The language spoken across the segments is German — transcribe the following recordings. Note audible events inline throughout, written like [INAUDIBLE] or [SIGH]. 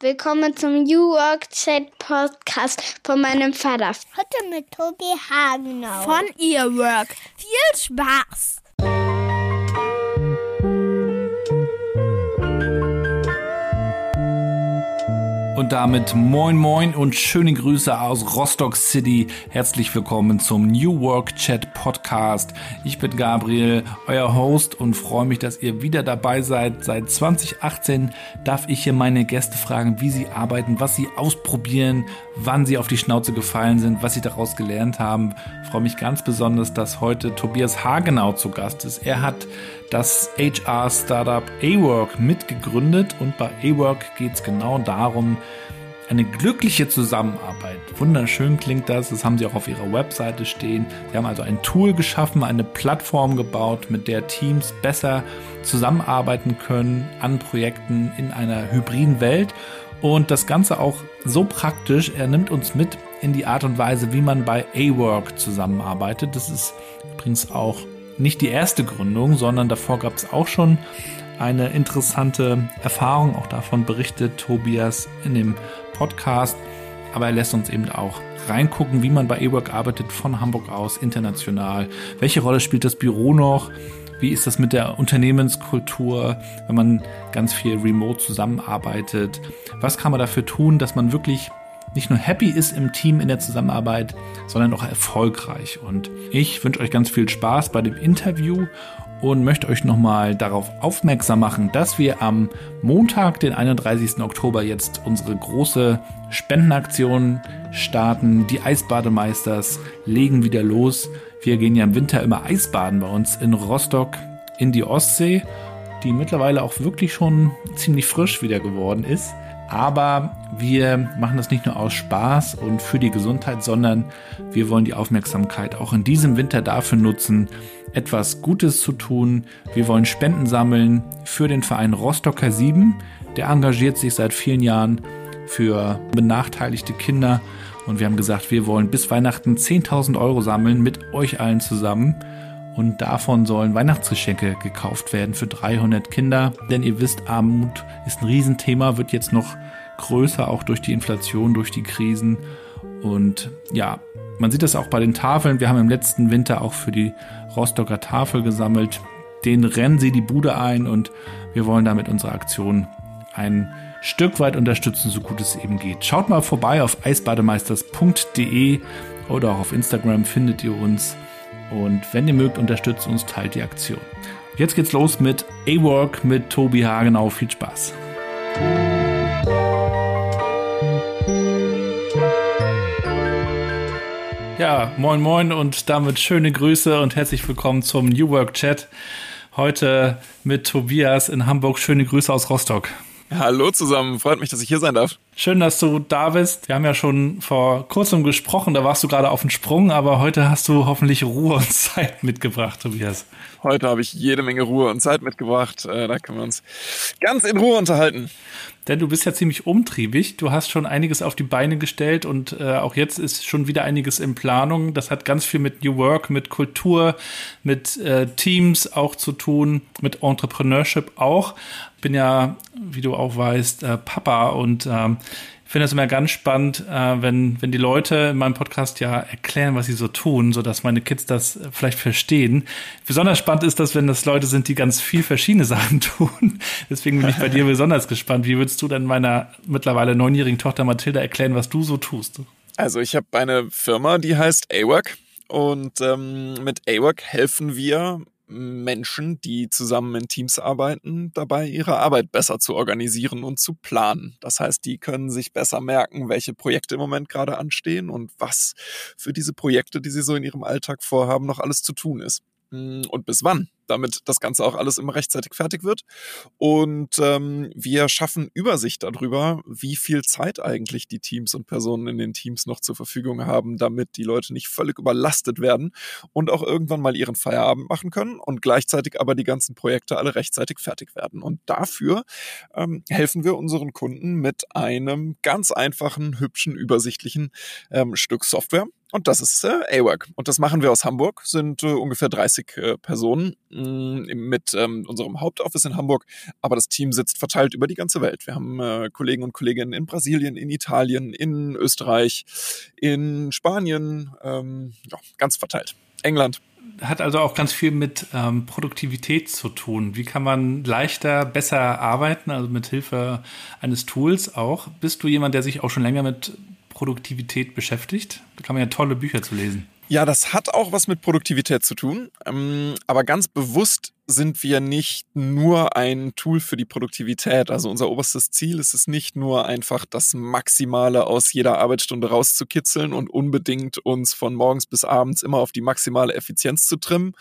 Willkommen zum New Work Chat Podcast von meinem Vater. Heute mit Tobi Hagenau. Von Earwork. Viel Spaß! Und damit moin moin und schöne Grüße aus Rostock City. Herzlich willkommen zum New Work Chat Podcast. Ich bin Gabriel, euer Host und freue mich, dass ihr wieder dabei seid. Seit 2018 darf ich hier meine Gäste fragen, wie sie arbeiten, was sie ausprobieren, wann sie auf die Schnauze gefallen sind, was sie daraus gelernt haben. Ich freue mich ganz besonders, dass heute Tobias Hagenau zu Gast ist. Er hat das HR-Startup A-Work mitgegründet und bei A-Work geht es genau darum, eine glückliche Zusammenarbeit. Wunderschön klingt das, das haben sie auch auf ihrer Webseite stehen. Sie haben also ein Tool geschaffen, eine Plattform gebaut, mit der Teams besser zusammenarbeiten können an Projekten in einer hybriden Welt. Und das Ganze auch so praktisch, er nimmt uns mit in die Art und Weise, wie man bei A-Work zusammenarbeitet. Das ist übrigens auch nicht die erste Gründung, sondern davor gab es auch schon eine interessante Erfahrung. Auch davon berichtet Tobias in dem Podcast. Aber er lässt uns eben auch reingucken, wie man bei eWork arbeitet, von Hamburg aus, international. Welche Rolle spielt das Büro noch? Wie ist das mit der Unternehmenskultur, wenn man ganz viel remote zusammenarbeitet? Was kann man dafür tun, dass man wirklich nicht nur happy ist im Team in der Zusammenarbeit, sondern auch erfolgreich. Und ich wünsche euch ganz viel Spaß bei dem Interview und möchte euch nochmal darauf aufmerksam machen, dass wir am Montag, den 31. Oktober, jetzt unsere große Spendenaktion starten. Die Eisbademeisters legen wieder los. Wir gehen ja im Winter immer Eisbaden bei uns in Rostock in die Ostsee, die mittlerweile auch wirklich schon ziemlich frisch wieder geworden ist. Aber wir machen das nicht nur aus Spaß und für die Gesundheit, sondern wir wollen die Aufmerksamkeit auch in diesem Winter dafür nutzen, etwas Gutes zu tun. Wir wollen Spenden sammeln für den Verein Rostocker 7. Der engagiert sich seit vielen Jahren für benachteiligte Kinder. Und wir haben gesagt, wir wollen bis Weihnachten 10.000 Euro sammeln mit euch allen zusammen. Und davon sollen Weihnachtsgeschenke gekauft werden für 300 Kinder. Denn ihr wisst, Armut ist ein Riesenthema, wird jetzt noch größer, auch durch die Inflation, durch die Krisen. Und ja, man sieht das auch bei den Tafeln. Wir haben im letzten Winter auch für die Rostocker Tafel gesammelt. Den rennen sie die Bude ein und wir wollen damit unsere Aktion ein Stück weit unterstützen, so gut es eben geht. Schaut mal vorbei auf eisbademeisters.de oder auch auf Instagram findet ihr uns. Und wenn ihr mögt, unterstützt uns, teilt die Aktion. Jetzt geht's los mit A-Work mit Tobi Hagenau. Viel Spaß. Ja, moin moin und damit schöne Grüße und herzlich willkommen zum New Work Chat. Heute mit Tobias in Hamburg. Schöne Grüße aus Rostock. Hallo zusammen, freut mich, dass ich hier sein darf. Schön, dass du da bist. Wir haben ja schon vor kurzem gesprochen, da warst du gerade auf dem Sprung, aber heute hast du hoffentlich Ruhe und [LAUGHS] Zeit mitgebracht, Tobias. Heute habe ich jede Menge Ruhe und Zeit mitgebracht. Äh, da können wir uns ganz in Ruhe unterhalten. Denn du bist ja ziemlich umtriebig. Du hast schon einiges auf die Beine gestellt und äh, auch jetzt ist schon wieder einiges in Planung. Das hat ganz viel mit New Work, mit Kultur, mit äh, Teams auch zu tun, mit Entrepreneurship auch. Bin ja, wie du auch weißt, äh, Papa und ähm, finde es immer ganz spannend, äh, wenn, wenn die Leute in meinem Podcast ja erklären, was sie so tun, so dass meine Kids das vielleicht verstehen. Besonders spannend ist das, wenn das Leute sind, die ganz viel verschiedene [LAUGHS] Sachen tun. Deswegen bin ich bei dir [LAUGHS] besonders gespannt. Wie würdest du denn meiner mittlerweile neunjährigen Tochter Mathilda erklären, was du so tust? Also ich habe eine Firma, die heißt AWORK und ähm, mit AWORK helfen wir Menschen, die zusammen in Teams arbeiten, dabei ihre Arbeit besser zu organisieren und zu planen. Das heißt, die können sich besser merken, welche Projekte im Moment gerade anstehen und was für diese Projekte, die sie so in ihrem Alltag vorhaben, noch alles zu tun ist. Und bis wann, damit das Ganze auch alles immer rechtzeitig fertig wird. Und ähm, wir schaffen Übersicht darüber, wie viel Zeit eigentlich die Teams und Personen in den Teams noch zur Verfügung haben, damit die Leute nicht völlig überlastet werden und auch irgendwann mal ihren Feierabend machen können und gleichzeitig aber die ganzen Projekte alle rechtzeitig fertig werden. Und dafür ähm, helfen wir unseren Kunden mit einem ganz einfachen, hübschen, übersichtlichen ähm, Stück Software und das ist äh, AWORK. Und das machen wir aus Hamburg, sind äh, ungefähr 30 äh, Personen mh, mm, mit ähm, unserem Hauptoffice in Hamburg. Aber das Team sitzt verteilt über die ganze Welt. Wir haben äh, Kollegen und Kolleginnen in Brasilien, in Italien, in Österreich, in Spanien, ähm, ja, ganz verteilt. England. Hat also auch ganz viel mit ähm, Produktivität zu tun. Wie kann man leichter, besser arbeiten, also mit Hilfe eines Tools auch? Bist du jemand, der sich auch schon länger mit Produktivität beschäftigt. Da kann man ja tolle Bücher zu lesen. Ja, das hat auch was mit Produktivität zu tun. Ähm, aber ganz bewusst sind wir nicht nur ein Tool für die Produktivität. Also unser oberstes Ziel ist es nicht nur einfach das Maximale aus jeder Arbeitsstunde rauszukitzeln und unbedingt uns von morgens bis abends immer auf die maximale Effizienz zu trimmen,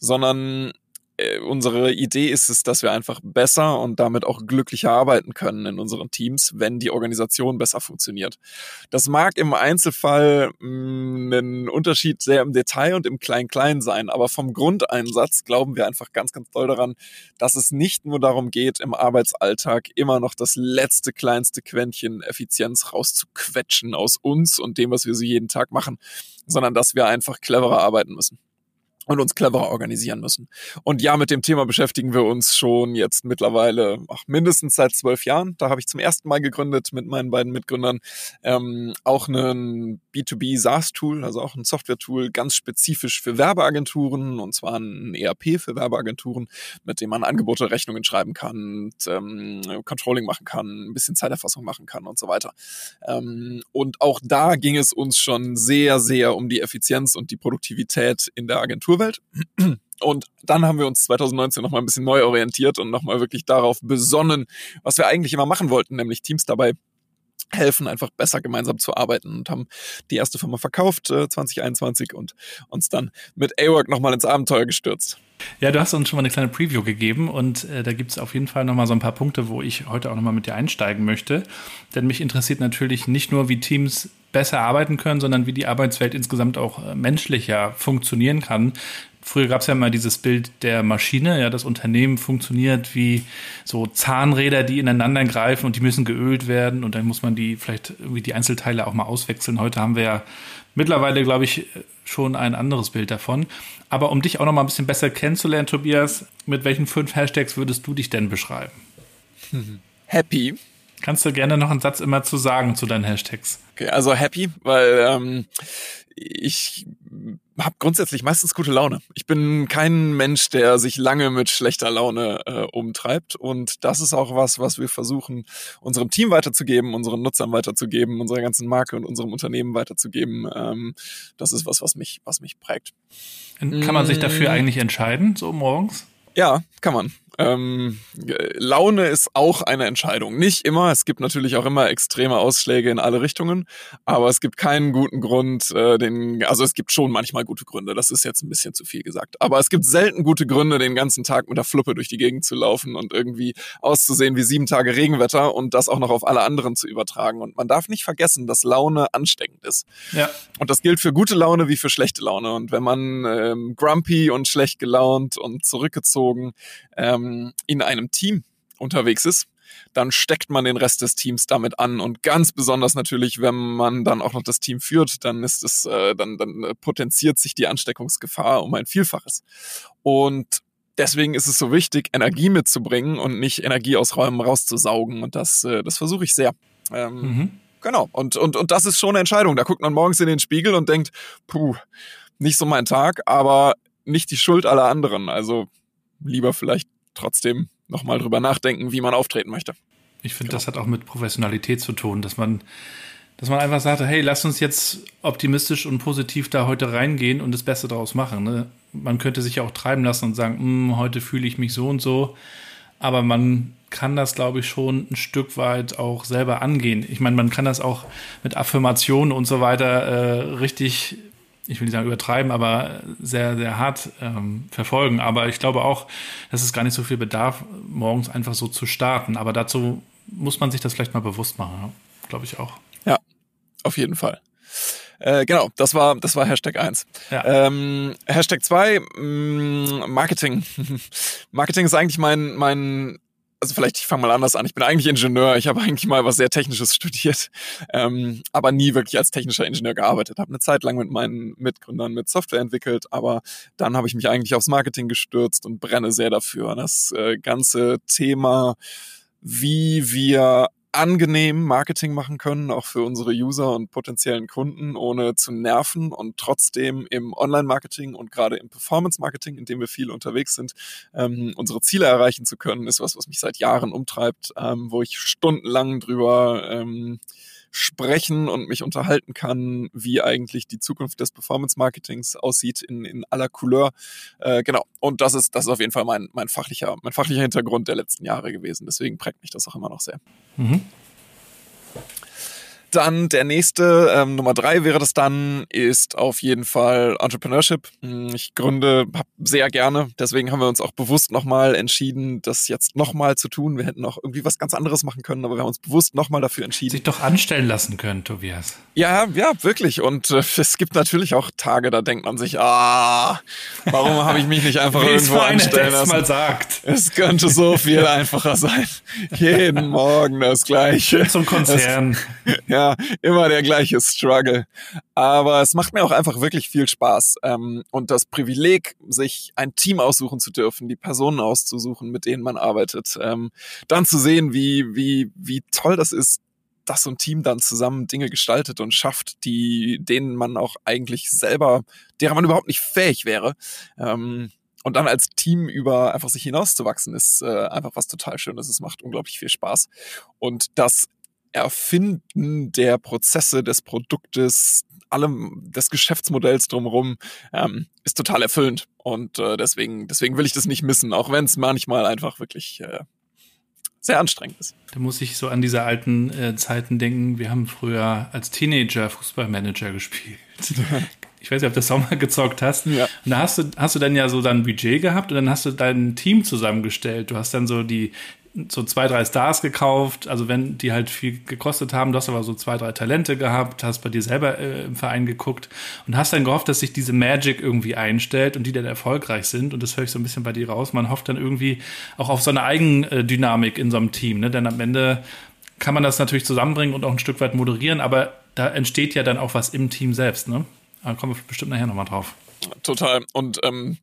sondern äh, unsere Idee ist es, dass wir einfach besser und damit auch glücklicher arbeiten können in unseren Teams, wenn die Organisation besser funktioniert. Das mag im Einzelfall mh, mm, ein Unterschied sehr im Detail und im Klein-Klein sein, aber vom Grundeinsatz glauben wir einfach ganz, ganz doll daran, dass es nicht nur darum geht, im Arbeitsalltag immer noch das letzte, kleinste Quäntchen Effizienz rauszuquetschen aus uns und dem, was wir so jeden Tag machen, sondern dass wir einfach cleverer arbeiten müssen und uns cleverer organisieren müssen. Und ja, mit dem Thema beschäftigen wir uns schon jetzt mittlerweile ach, mindestens seit zwölf Jahren. Da habe ich zum ersten Mal gegründet mit meinen beiden Mitgründern ähm, auch ein B2B SaaS-Tool, also auch ein Software-Tool, ganz spezifisch für Werbeagenturen und zwar ein ERP für Werbeagenturen, mit dem man Angebote, Rechnungen schreiben kann, und, ähm, Controlling machen kann, ein bisschen Zeiterfassung machen kann und so weiter. Ähm, und auch da ging es uns schon sehr, sehr um die Effizienz und die Produktivität in der Agentur Kulturwelt. Und dann haben wir uns 2019 nochmal ein bisschen neu orientiert und nochmal wirklich darauf besonnen, was wir eigentlich immer machen wollten, nämlich Teams dabei helfen, einfach besser gemeinsam zu arbeiten und haben die erste Firma verkauft äh, 2021 und uns dann mit A-Work nochmal ins Abenteuer gestürzt. Ja, du hast uns schon mal eine kleine Preview gegeben und äh, da gibt es auf jeden Fall nochmal so ein paar Punkte, wo ich heute auch nochmal mit dir einsteigen möchte. Denn mich interessiert natürlich nicht nur, wie Teams besser arbeiten können, sondern wie die Arbeitswelt insgesamt auch äh, menschlicher funktionieren kann. Früher gab es ja mal dieses Bild der Maschine, ja, das Unternehmen funktioniert wie so Zahnräder, die ineinander greifen und die müssen geölt werden und dann muss man die vielleicht irgendwie die Einzelteile auch mal auswechseln. Heute haben wir ja mittlerweile, glaube ich, schon ein anderes Bild davon. Aber um dich auch noch mal ein bisschen besser kennenzulernen, Tobias, mit welchen fünf Hashtags würdest du dich denn beschreiben? Happy. Kannst du gerne noch einen Satz immer zu sagen zu deinen Hashtags? Okay, also happy, weil ähm, ich habe grundsätzlich meistens gute Laune. Ich bin kein Mensch, der sich lange mit schlechter Laune äh, umtreibt. Und das ist auch was, was wir versuchen, unserem Team weiterzugeben, unseren Nutzern weiterzugeben, unserer ganzen Marke und unserem Unternehmen weiterzugeben. Ähm, das ist was, was mich, was mich prägt. Kann man sich dafür mm. eigentlich entscheiden, so morgens? Ja, kann man. Ähm, Laune ist auch eine Entscheidung. Nicht immer. Es gibt natürlich auch immer extreme Ausschläge in alle Richtungen. Aber es gibt keinen guten Grund, äh, den, also es gibt schon manchmal gute Gründe. Das ist jetzt ein bisschen zu viel gesagt. Aber es gibt selten gute Gründe, den ganzen Tag mit der Fluppe durch die Gegend zu laufen und irgendwie auszusehen wie sieben Tage Regenwetter und das auch noch auf alle anderen zu übertragen. Und man darf nicht vergessen, dass Laune ansteckend ist. Ja. Und das gilt für gute Laune wie für schlechte Laune. Und wenn man ähm, grumpy und schlecht gelaunt und zurückgezogen ähm, ähm, in einem Team unterwegs ist, dann steckt man den Rest des Teams damit an und ganz besonders natürlich, wenn man dann auch noch das Team führt, dann ist es, äh, dann, dann potenziert sich die Ansteckungsgefahr um ein Vielfaches. Und deswegen ist es so wichtig, Energie mitzubringen und nicht Energie aus Räumen rauszusaugen. Und das, äh, das versuche ich sehr. Ähm, mhm. Genau. Und, und, und das ist schon eine Entscheidung. Da guckt man morgens in den Spiegel und denkt, puh, nicht so mein Tag, aber nicht die Schuld aller anderen. Also lieber vielleicht trotzdem nochmal drüber nachdenken, wie man auftreten möchte. Ich finde, genau. das hat auch mit Professionalität zu tun, dass man, dass man einfach sagt, hey, lass uns jetzt optimistisch und positiv da heute reingehen und das Beste daraus machen. Ne? Man könnte sich ja auch treiben lassen und sagen, hm, heute fühle ich mich so und so. Aber man kann das, glaube ich, schon ein Stück weit auch selber angehen. Ich meine, man kann das auch mit Affirmationen und so weiter äh, richtig ich will nicht sagen übertreiben, aber sehr, sehr hart ähm, verfolgen. Aber ich glaube auch, dass es gar nicht so viel bedarf, morgens einfach so zu starten. Aber dazu muss man sich das vielleicht mal bewusst machen, glaube ich auch. Ja, auf jeden Fall. Äh, genau, das war, das war Hashtag 1. Ja. Ähm, Hashtag 2, mm, Marketing. [LAUGHS] Marketing ist eigentlich mein, mein also vielleicht, ich fange mal anders an. Ich bin eigentlich Ingenieur. Ich habe eigentlich mal was sehr Technisches studiert, ähm, aber nie wirklich als technischer Ingenieur gearbeitet. Habe eine Zeit lang mit meinen Mitgründern mit Software entwickelt, aber dann habe ich mich eigentlich aufs Marketing gestürzt und brenne sehr dafür. Das äh, ganze Thema, wie wir angenehm Marketing machen können, auch für unsere User und potenziellen Kunden, ohne zu nerven und trotzdem im Online-Marketing und gerade im Performance-Marketing, in dem wir viel unterwegs sind, ähm, unsere Ziele erreichen zu können, ist was, was mich seit Jahren umtreibt, ähm, wo ich stundenlang drüber ähm, sprechen und mich unterhalten kann, wie eigentlich die Zukunft des Performance-Marketings aussieht in, in aller Couleur. Äh, genau. Und das ist, das ist auf jeden Fall mein, mein, fachlicher, mein fachlicher Hintergrund der letzten Jahre gewesen. Deswegen prägt mich das auch immer noch sehr. Mhm. Dann der nächste, ähm, Nummer drei wäre das dann, ist auf jeden Fall Entrepreneurship. Hm, ich gründe sehr gerne, deswegen haben wir uns auch bewusst nochmal entschieden, das jetzt nochmal zu tun. Wir hätten auch irgendwie was ganz anderes machen können, aber wir haben uns bewusst nochmal dafür entschieden. Sich doch anstellen lassen können, Tobias. Ja, ja, wirklich. Und äh, [LAUGHS] es gibt natürlich auch Tage, da denkt man sich, ah, warum habe ich mich nicht einfach [LAUGHS] irgendwo anstellen lassen? mal sagt. Es könnte so viel [LAUGHS] einfacher sein. Jeden Morgen das Gleiche. Zum Konzern. Das, ja, immer der gleiche Struggle. Aber es macht mir auch einfach wirklich viel Spaß. Ähm, und das Privileg, sich ein Team aussuchen zu dürfen, die Personen auszusuchen, mit denen man arbeitet, ähm, dann zu sehen, wie, wie, wie toll das ist, dass so ein Team dann zusammen Dinge gestaltet und schafft, die, denen man auch eigentlich selber, derer man überhaupt nicht fähig wäre. Ähm, und dann als Team über einfach sich hinauszuwachsen, ist äh, einfach was total Schönes. Es macht unglaublich viel Spaß. Und das Erfinden der Prozesse, des Produktes, allem des Geschäftsmodells drumherum ähm, ist total erfüllend. Und äh, deswegen, deswegen will ich das nicht missen, auch wenn es manchmal einfach wirklich äh, sehr anstrengend ist. Da muss ich so an diese alten äh, Zeiten denken. Wir haben früher als Teenager Fußballmanager gespielt. [LAUGHS] Ich weiß nicht, ob du das auch mal gezockt hast. Ja. Und da hast du, hast du dann ja so dein Budget gehabt und dann hast du dein Team zusammengestellt. Du hast dann so die, so zwei, drei Stars gekauft, also wenn die halt viel gekostet haben, du hast aber so zwei, drei Talente gehabt, hast bei dir selber äh, im Verein geguckt und hast dann gehofft, dass sich diese Magic irgendwie einstellt und die dann erfolgreich sind und das höre ich so ein bisschen bei dir raus. Man hofft dann irgendwie auch auf so eine Eigendynamik in so einem Team, ne? denn am Ende kann man das natürlich zusammenbringen und auch ein Stück weit moderieren, aber da entsteht ja dann auch was im Team selbst, ne? Da kommen wir bestimmt nachher nochmal drauf. Total. Und ähm,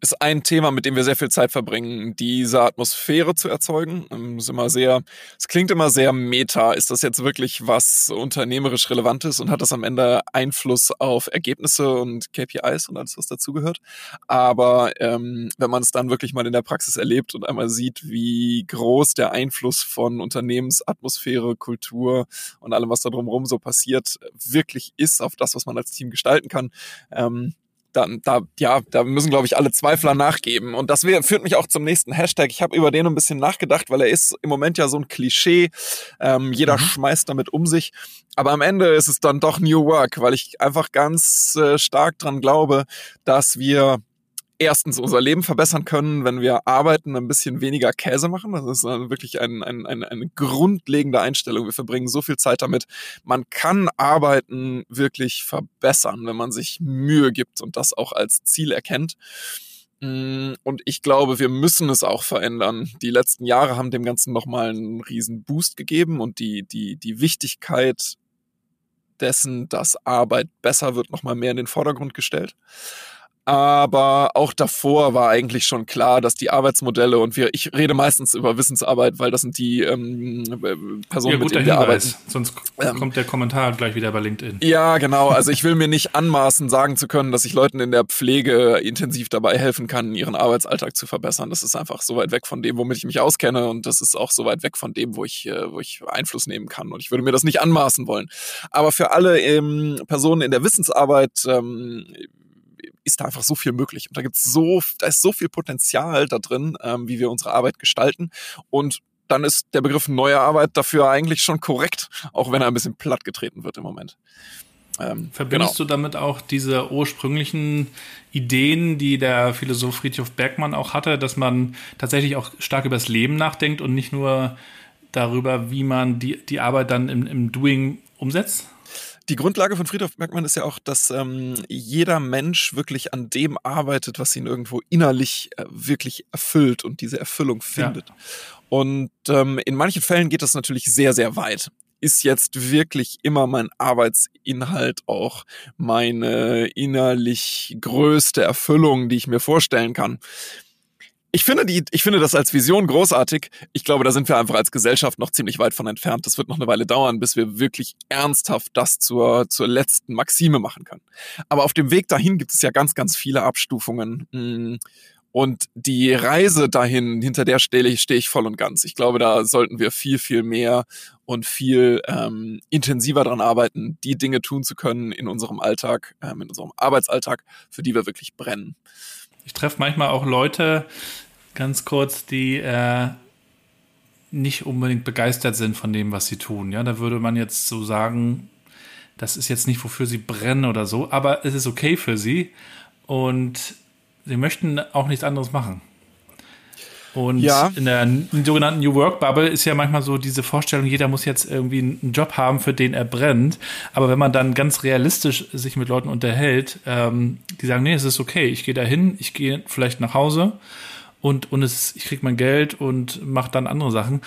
ist ein Thema, mit dem wir sehr viel Zeit verbringen, diese Atmosphäre zu erzeugen. Ähm, ist immer sehr, es klingt immer sehr meta. Ist das jetzt wirklich was unternehmerisch Relevantes und hat das am Ende Einfluss auf Ergebnisse und KPIs und alles, was dazugehört? Aber ähm, wenn man es dann wirklich mal in der Praxis erlebt und einmal sieht, wie groß der Einfluss von Unternehmensatmosphäre, Kultur und allem, was da drumherum so passiert, wirklich ist auf das, was man als Team gestalten kann, ähm, dann da ja, da müssen glaube ich alle Zweifler nachgeben und das führt mich auch zum nächsten Hashtag. Ich habe über den ein bisschen nachgedacht, weil er ist im Moment ja so ein Klischee. Ähm, jeder mhm. schmeißt damit um sich, aber am Ende ist es dann doch New Work, weil ich einfach ganz äh, stark dran glaube, dass wir erstens unser Leben verbessern können, wenn wir arbeiten, ein bisschen weniger Käse machen. Das ist wirklich ein, ein, ein, eine grundlegende Einstellung. Wir verbringen so viel Zeit damit. Man kann Arbeiten wirklich verbessern, wenn man sich Mühe gibt und das auch als Ziel erkennt. Mm, und ich glaube, wir müssen es auch verändern. Die letzten Jahre haben dem Ganzen nochmal einen riesen Boost gegeben und die, die, die Wichtigkeit dessen, dass Arbeit besser wird, nochmal mehr in den Vordergrund gestellt. Aber auch davor war eigentlich schon klar, dass die Arbeitsmodelle und wir, ich rede meistens über Wissensarbeit, weil das sind die ähm, Personen, ja, mit denen wir arbeiten. Sonst ähm, kommt der Kommentar gleich wieder bei LinkedIn. Ja, genau. Also ich will mir nicht anmaßen, sagen zu können, dass ich Leuten in der Pflege intensiv dabei helfen kann, ihren Arbeitsalltag zu verbessern. Das ist einfach so weit weg von dem, womit ich mich auskenne und das ist auch so weit weg von dem, wo ich, äh, wo ich Einfluss nehmen kann. Und ich würde mir das nicht anmaßen wollen. Aber für alle ähm, Personen in der Wissensarbeit ähm, ist da einfach so viel möglich. Und da gibt's so, da ist so viel Potenzial da drin, ähm, wie wir unsere Arbeit gestalten. Und dann ist der Begriff neue Arbeit dafür eigentlich schon korrekt, auch wenn er ein bisschen platt getreten wird im Moment. Ähm, Verbindest genau. du damit auch diese ursprünglichen Ideen, die der Philosoph Friedhof Bergmann auch hatte, dass man tatsächlich auch stark über das Leben nachdenkt und nicht nur darüber, wie man die, die Arbeit dann im, im Doing umsetzt? Die Grundlage von Friedhof Bergmann ist ja auch, dass ähm, jeder Mensch wirklich an dem arbeitet, was ihn irgendwo innerlich äh, wirklich erfüllt und diese Erfüllung findet. Ja. Und ähm, in manchen Fällen geht das natürlich sehr, sehr weit. Ist jetzt wirklich immer mein Arbeitsinhalt auch meine innerlich größte Erfüllung, die ich mir vorstellen kann? Ich finde, die, ich finde das als Vision großartig. Ich glaube, da sind wir einfach als Gesellschaft noch ziemlich weit von entfernt. Das wird noch eine Weile dauern, bis wir wirklich ernsthaft das zur, zur letzten Maxime machen können. Aber auf dem Weg dahin gibt es ja ganz, ganz viele Abstufungen. Mm. Und die Reise dahin, hinter der stehe ich, stehe ich voll und ganz. Ich glaube, da sollten wir viel, viel mehr und viel ähm, intensiver dran arbeiten, die Dinge tun zu können in unserem Alltag, ähm, in unserem Arbeitsalltag, für die wir wirklich brennen. Ich treffe manchmal auch Leute, ganz kurz, die äh, nicht unbedingt begeistert sind von dem, was sie tun. Ja, da würde man jetzt so sagen, das ist jetzt nicht, wofür sie brennen oder so, aber es ist okay für sie und sie möchten auch nichts anderes machen. Und ja. in der sogenannten New Work Bubble ist ja manchmal so diese Vorstellung, jeder muss jetzt irgendwie einen Job haben, für den er brennt. Aber wenn man dann ganz realistisch sich mit Leuten unterhält, ähm, die sagen, nee, es ist okay, ich gehe dahin, ich gehe vielleicht nach Hause und, und es, ich kriege mein Geld und mache dann andere Sachen.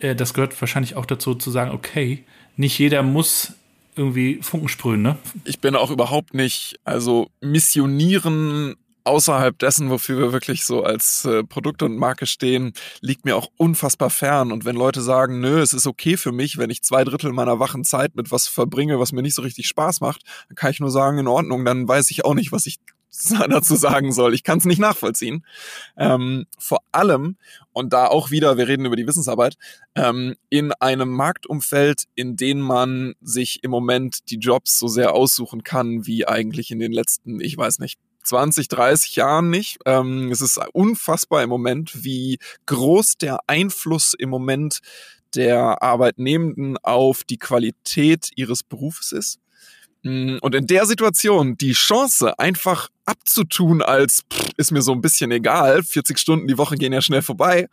Äh, das gehört wahrscheinlich auch dazu zu sagen, okay, nicht jeder muss irgendwie Funken sprühen, ne? Ich bin auch überhaupt nicht, also missionieren außerhalb dessen, wofür wir wirklich so als äh, Produkt und Marke stehen, liegt mir auch unfassbar fern. Und wenn Leute sagen, nö, es ist okay für mich, wenn ich zwei Drittel meiner wachen Zeit mit was verbringe, was mir nicht so richtig Spaß macht, dann kann ich nur sagen, in Ordnung, dann weiß ich auch nicht, was ich [LAUGHS] dazu sagen soll. Ich kann es nicht nachvollziehen. Ähm, vor allem, und da auch wieder, wir reden über die Wissensarbeit, ähm, in einem Marktumfeld, in dem man sich im Moment die Jobs so sehr aussuchen kann, wie eigentlich in den letzten, ich weiß nicht, 20, 30 Jahren nicht. Ähm, es ist unfassbar im Moment, wie groß der Einfluss im Moment der Arbeitnehmenden auf die Qualität ihres Berufes ist. Mm, und in der Situation die Chance einfach abzutun als pff, ist mir so ein bisschen egal, 40 Stunden die Woche gehen ja schnell vorbei,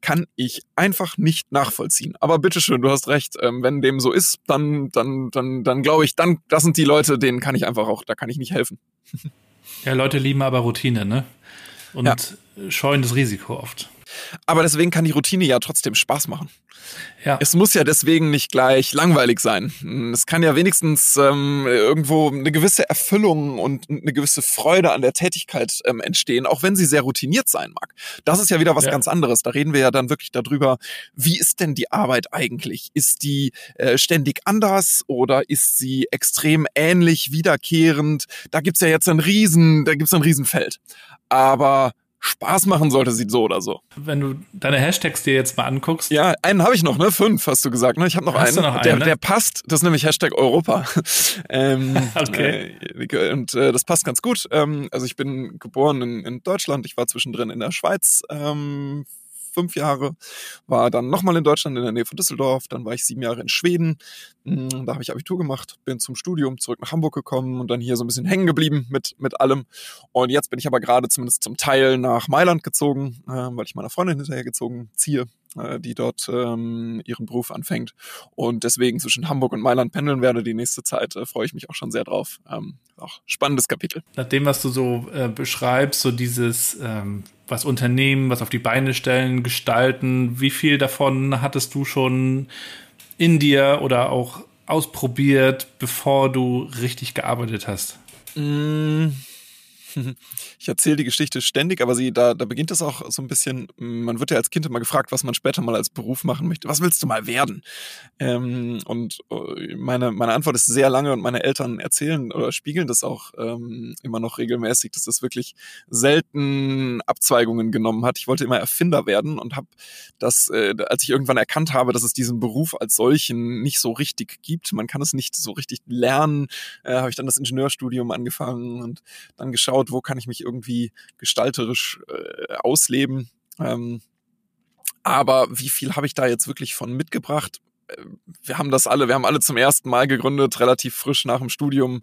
kann ich einfach nicht nachvollziehen. Aber bitteschön, du hast recht, ähm, wenn dem so ist, dann, dann, dann, dann glaube ich, dann, das sind die Leute, denen kann ich einfach auch, da kann ich nicht helfen. Ja, Leute lieben aber Routine, ne? Und ja. scheuen das Risiko oft. Aber deswegen kann die Routine ja trotzdem Spaß machen. Ja. Es muss ja deswegen nicht gleich langweilig sein. Es kann ja wenigstens ähm, irgendwo eine gewisse Erfüllung und eine gewisse Freude an der Tätigkeit ähm, entstehen, auch wenn sie sehr routiniert sein mag. Das ist ja wieder was ja. ganz anderes. Da reden wir ja dann wirklich darüber, wie ist denn die Arbeit eigentlich? Ist die äh, ständig anders oder ist sie extrem ähnlich, wiederkehrend? Da gibt's ja jetzt ein Riesen, da gibt's ein Riesenfeld. Aber Spaß machen sollte sie so oder so. Wenn du deine Hashtags dir jetzt mal anguckst. Ja, einen habe ich noch, ne? Fünf hast du gesagt, ne? Ich habe noch hast einen. Noch einen der, ne? der passt, das ist nämlich Hashtag Europa. [LAUGHS] ähm, okay. Äh, und äh, das passt ganz gut. Ähm, also ich bin geboren in, in Deutschland, ich war zwischendrin in der Schweiz ähm, fünf Jahre, war dann nochmal in Deutschland in der Nähe von Düsseldorf, dann war ich sieben Jahre in Schweden, hm, da habe ich Abitur gemacht, bin zum Studium zurück nach Hamburg gekommen und dann hier so ein bisschen hängen geblieben mit, mit allem. Und jetzt bin ich aber gerade zumindest zum Teil nach Mailand gezogen, äh, weil ich meiner Freundin hinterher gezogen ziehe äh, die dort ähm, ihren Beruf anfängt. Und deswegen zwischen Hamburg und Mailand pendeln werde die nächste Zeit, äh, freue ich mich auch schon sehr drauf. Ähm, auch spannendes Kapitel. Nach dem, was du so äh, beschreibst, so dieses ähm, was Unternehmen, was auf die Beine stellen, gestalten, wie viel davon hattest du schon in dir oder auch ausprobiert, bevor du richtig gearbeitet hast? Mmh [LAUGHS] ich erzähle die Geschichte ständig, aber sie, da, da beginnt es auch so ein bisschen, man wird ja als Kind immer gefragt, was man später mal als Beruf machen möchte. Was willst du mal werden? Ähm, und äh, meine, meine Antwort ist sehr lange und meine Eltern erzählen oder spiegeln das auch ähm, immer noch regelmäßig, dass das wirklich selten Abzweigungen genommen hat. Ich wollte immer Erfinder werden und habe das, äh, als ich irgendwann erkannt habe, dass es diesen Beruf als solchen nicht so richtig gibt, man kann es nicht so richtig lernen, äh, habe ich dann das Ingenieurstudium angefangen und dann geschaut, geschaut, wo kann ich mich irgendwie gestalterisch äh, ausleben. Ähm, aber wie viel habe ich da jetzt wirklich von mitgebracht? Äh, wir haben das alle, wir haben alle zum ersten Mal gegründet, relativ frisch nach dem Studium,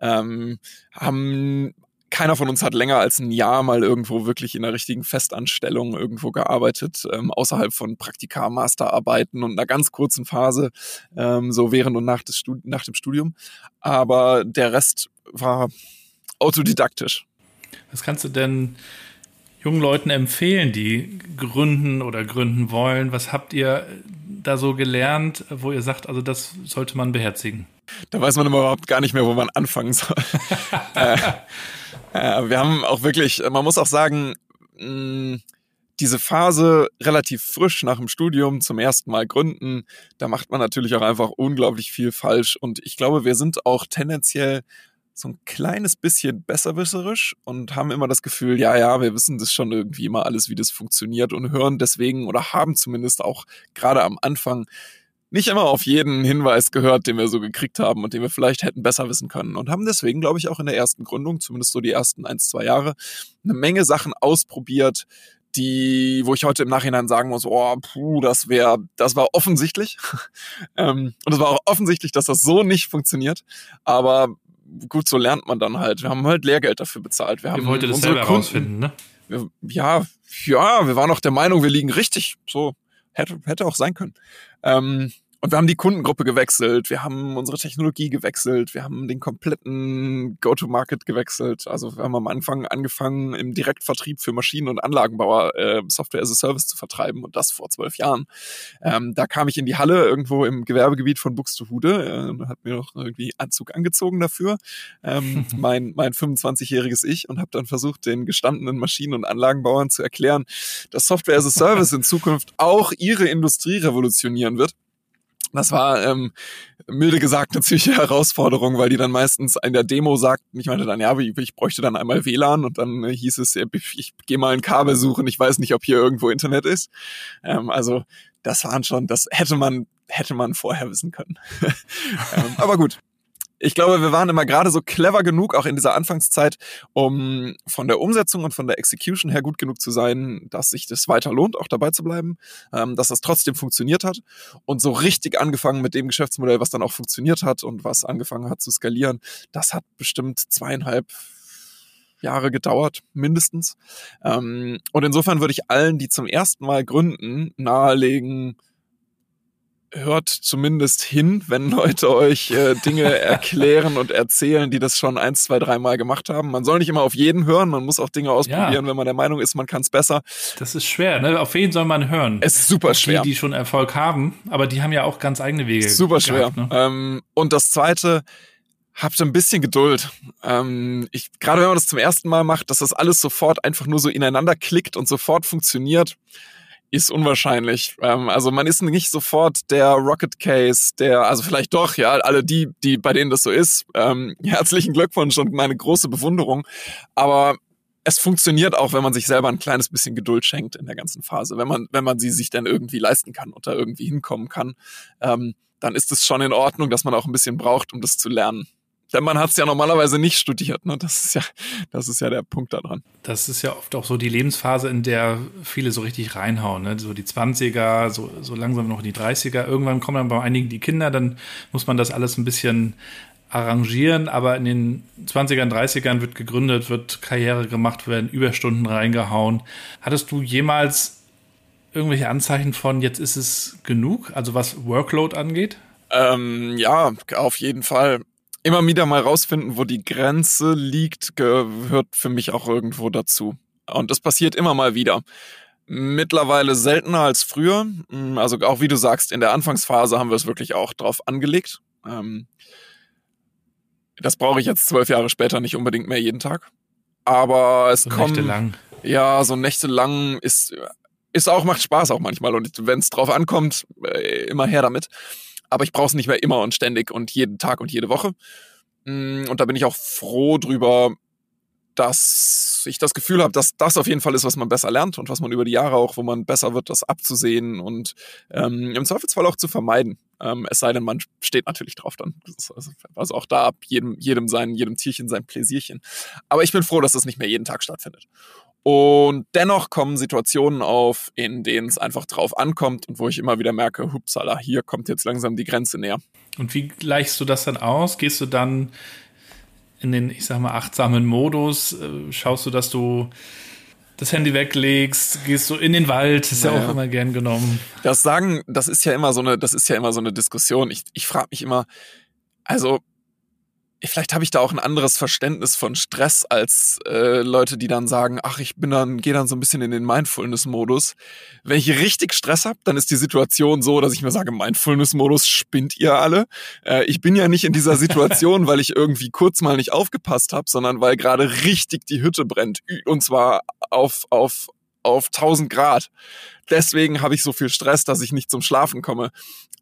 ähm, haben keiner von uns hat länger als ein Jahr mal irgendwo wirklich in einer richtigen Festanstellung irgendwo gearbeitet, ähm, außerhalb von Praktika, Masterarbeiten und einer ganz kurzen Phase, ähm, so während und nach, des Studi nach dem Studium. Aber der Rest war autodidaktisch. Was kannst du denn jungen Leuten empfehlen, die gründen oder gründen wollen? Was habt ihr da so gelernt, wo ihr sagt, also das sollte man beherzigen? Da weiß man überhaupt gar nicht mehr, wo man anfangen soll. [LAUGHS] äh, äh, wir haben auch wirklich, man muss auch sagen, mh, diese Phase relativ frisch nach dem Studium zum ersten Mal gründen, da macht man natürlich auch einfach unglaublich viel falsch. Und ich glaube, wir sind auch tendenziell so ein kleines bisschen besserwisserisch und haben immer das Gefühl, ja, ja, wir wissen das schon irgendwie immer alles, wie das funktioniert und hören deswegen oder haben zumindest auch gerade am Anfang nicht immer auf jeden Hinweis gehört, den wir so gekriegt haben und den wir vielleicht hätten besser wissen können und haben deswegen, glaube ich, auch in der ersten Gründung, zumindest so die ersten ein, zwei Jahre, eine Menge Sachen ausprobiert, die, wo ich heute im Nachhinein sagen muss, oh, puh, das wäre, das war offensichtlich. [LAUGHS] ähm, und es war auch offensichtlich, dass das so nicht funktioniert. Aber gut, so lernt man dann halt. Wir haben halt Lehrgeld dafür bezahlt. Wir haben heute das selber Kunden, rausfinden, ne? Wir, ja, ja, wir waren auch der Meinung, wir liegen richtig. So hätte, hätte auch sein können. Ähm, und wir haben die Kundengruppe gewechselt, wir haben unsere Technologie gewechselt, wir haben den kompletten Go-to-Market gewechselt. Also wir haben am Anfang angefangen, im Direktvertrieb für Maschinen- und Anlagenbauer äh, Software as a Service zu vertreiben und das vor zwölf Jahren. Ähm, da kam ich in die Halle irgendwo im Gewerbegebiet von Buxtehude, äh, hat mir noch irgendwie Anzug angezogen dafür, ähm, [LAUGHS] mein, mein 25-jähriges Ich und habe dann versucht, den gestandenen Maschinen- und Anlagenbauern zu erklären, dass Software as a Service in Zukunft auch ihre Industrie revolutionieren wird das war ähm, milde gesagt eine ziemliche [LAUGHS] Herausforderung, weil die dann meistens in der Demo sagten, ich meinte dann, ja, ich bräuchte dann einmal WLAN und dann äh, hieß es, ich gehe mal ein Kabel suchen, ich weiß nicht, ob hier irgendwo Internet ist. Ähm, also das waren schon, das hätte man, hätte man vorher wissen können. [LAUGHS] ähm, aber gut, ich glaube, wir waren immer gerade so clever genug, auch in dieser Anfangszeit, um von der Umsetzung und von der Execution her gut genug zu sein, dass sich das weiter lohnt, auch dabei zu bleiben, ähm, dass das trotzdem funktioniert hat und so richtig angefangen mit dem Geschäftsmodell, was dann auch funktioniert hat und was angefangen hat zu skalieren, das hat bestimmt zweieinhalb Jahre gedauert, mindestens. Ähm, und insofern würde ich allen, die zum ersten Mal gründen, nahelegen, hört zumindest hin, wenn Leute euch äh, Dinge [LAUGHS] erklären und erzählen, die das schon eins, zwei, dreimal gemacht haben. Man soll nicht immer auf jeden hören, man muss auch Dinge ausprobieren, ja. wenn man der Meinung ist, man kann es besser. Das ist schwer, ne? Auf wen soll man hören? Es ist super schwer. Die, die schon Erfolg haben, aber die haben ja auch ganz eigene Wege. Super schwer. Gehabt, ne? ähm, und das zweite, habt ein bisschen Geduld. Ähm, ich, gerade wenn man das zum ersten Mal macht, dass das alles sofort einfach nur so ineinander klickt und sofort funktioniert ist unwahrscheinlich. Ähm, also man ist nicht sofort der Rocket Case, der, also vielleicht doch, ja, alle die, die bei denen das so ist. Ähm, [LAUGHS] herzlichen Glückwunsch und meine große Bewunderung. Aber es funktioniert auch, wenn man sich selber ein kleines bisschen Geduld schenkt in der ganzen Phase. Wenn man, wenn man sie sich dann irgendwie leisten kann da irgendwie hinkommen kann, ähm, dann ist es schon in Ordnung, dass man auch ein bisschen braucht, um das zu lernen. Denn man hat es ja normalerweise nicht studiert. Ne? Das, ist ja, das ist ja der Punkt daran. Das ist ja oft auch so die Lebensphase, in der viele so richtig reinhauen. Ne? So die 20er, so, so langsam noch in die 30er. Irgendwann kommen dann bei einigen die Kinder, dann muss man das alles ein bisschen arrangieren. Aber in den 20ern, 30ern wird gegründet, wird Karriere gemacht, werden Überstunden reingehauen. Hattest du jemals irgendwelche Anzeichen von, jetzt ist es genug, also was Workload angeht? Ähm, ja, auf jeden Fall immer wieder mal rausfinden, wo die Grenze liegt, gehört für mich auch irgendwo dazu. Und das passiert immer mal wieder. Mittlerweile seltener als früher. Mm, also auch wie du sagst, in der Anfangsphase haben wir es wirklich auch drauf angelegt. Ähm, das brauche ich jetzt zwölf Jahre später nicht unbedingt mehr jeden Tag. Aber es so kommt. Nächtelang. Ja, so nächtelang ist, ist auch, macht Spaß auch manchmal. Und wenn es drauf ankommt, äh, immer her damit aber ich brauche es nicht mehr immer und ständig und jeden Tag und jede Woche. Mm, und da bin ich auch froh drüber, dass ich das Gefühl habe, dass das auf jeden Fall ist, was man besser lernt und was man über die Jahre auch, wo man besser wird, das abzusehen und ähm, im Zweifelsfall auch zu vermeiden. Ähm, es sei denn, man steht natürlich drauf dann. Also, also, auch da ab jedem, jedem sein, jedem Tierchen sein Pläsierchen. Aber ich bin froh, dass das nicht mehr jeden Tag stattfindet. Und dennoch kommen Situationen auf, in denen es einfach drauf ankommt und wo ich immer wieder merke, hupsala, hier kommt jetzt langsam die Grenze näher. Und wie gleichst du das dann aus? Gehst du dann in den, ich sag mal, achtsamen Modus? Äh, schaust du, dass du das Handy weglegst, gehst du in den Wald, ist naja. ja auch immer gern genommen. Das sagen, das ist ja immer so eine, das ist ja immer so eine Diskussion. Ich, ich frage mich immer, also vielleicht habe ich da auch ein anderes Verständnis von Stress als äh, Leute, die dann sagen, ach, ich bin dann, gehe dann so ein bisschen in den Mindfulness-Modus. Wenn ich richtig Stress habe, dann ist die Situation so, dass ich mir sage, Mindfulness-Modus spinnt ihr alle. Äh, ich bin ja nicht in dieser Situation, [LAUGHS] weil ich irgendwie kurz mal nicht aufgepasst habe, sondern weil gerade richtig die Hütte brennt. Und zwar auf, auf, auf 1000 Grad. Deswegen habe ich so viel Stress, dass ich nicht zum Schlafen komme.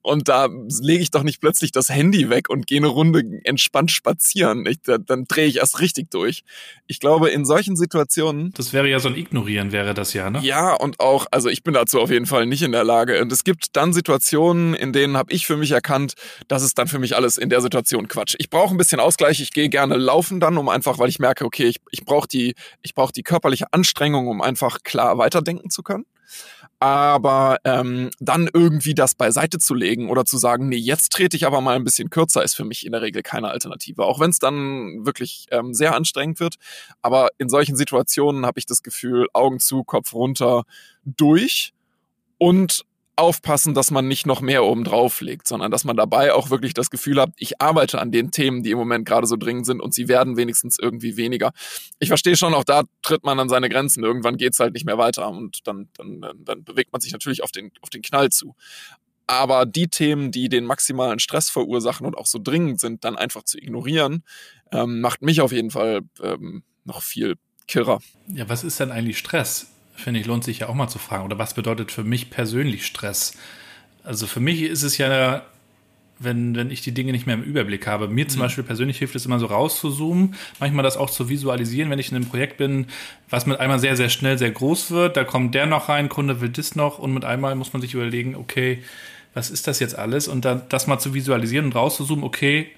Und da lege ich doch nicht plötzlich das Handy weg und gehe eine Runde entspannt spazieren. Ich, da, dann drehe ich erst richtig durch. Ich glaube, in solchen Situationen. Das wäre ja so ein Ignorieren, wäre das ja, ne? Ja, und auch, also ich bin dazu auf jeden Fall nicht in der Lage. Und es gibt dann Situationen, in denen habe ich für mich erkannt, das ist dann für mich alles in der Situation Quatsch. Ich brauche ein bisschen Ausgleich. Ich gehe gerne laufen dann, um einfach, weil ich merke, okay, ich, ich brauche die, ich brauche die körperliche Anstrengung, um einfach klar weiterdenken zu können aber ähm, dann irgendwie das beiseite zu legen oder zu sagen, nee, jetzt trete ich aber mal ein bisschen kürzer, ist für mich in der Regel keine Alternative. Auch wenn es dann wirklich ähm, sehr anstrengend wird. Aber in solchen Situationen habe ich das Gefühl, Augen zu, Kopf runter, durch und aufpassen, dass man nicht noch mehr oben drauf legt, sondern dass man dabei auch wirklich das Gefühl hat, ich arbeite an den Themen, die im Moment gerade so dringend sind und sie werden wenigstens irgendwie weniger. Ich verstehe schon, auch da tritt man an seine Grenzen. Irgendwann geht's halt nicht mehr weiter und dann, dann, dann bewegt man sich natürlich auf den, auf den Knall zu. Aber die Themen, die den maximalen Stress verursachen und auch so dringend sind, dann einfach zu ignorieren, ähm, macht mich auf jeden Fall ähm, noch viel kirrer. Ja, was ist denn eigentlich Stress? Finde ich, lohnt sich ja auch mal zu fragen. Oder was bedeutet für mich persönlich Stress? Also für mich ist es ja, wenn, wenn ich die Dinge nicht mehr im Überblick habe. Mir zum mhm. Beispiel persönlich hilft es immer so rauszuzoomen, manchmal das auch zu visualisieren, wenn ich in einem Projekt bin, was mit einmal sehr, sehr schnell sehr groß wird. Da kommt der noch rein, Kunde will das noch und mit einmal muss man sich überlegen, okay, was ist das jetzt alles? Und dann das mal zu visualisieren und rauszuzoomen, okay,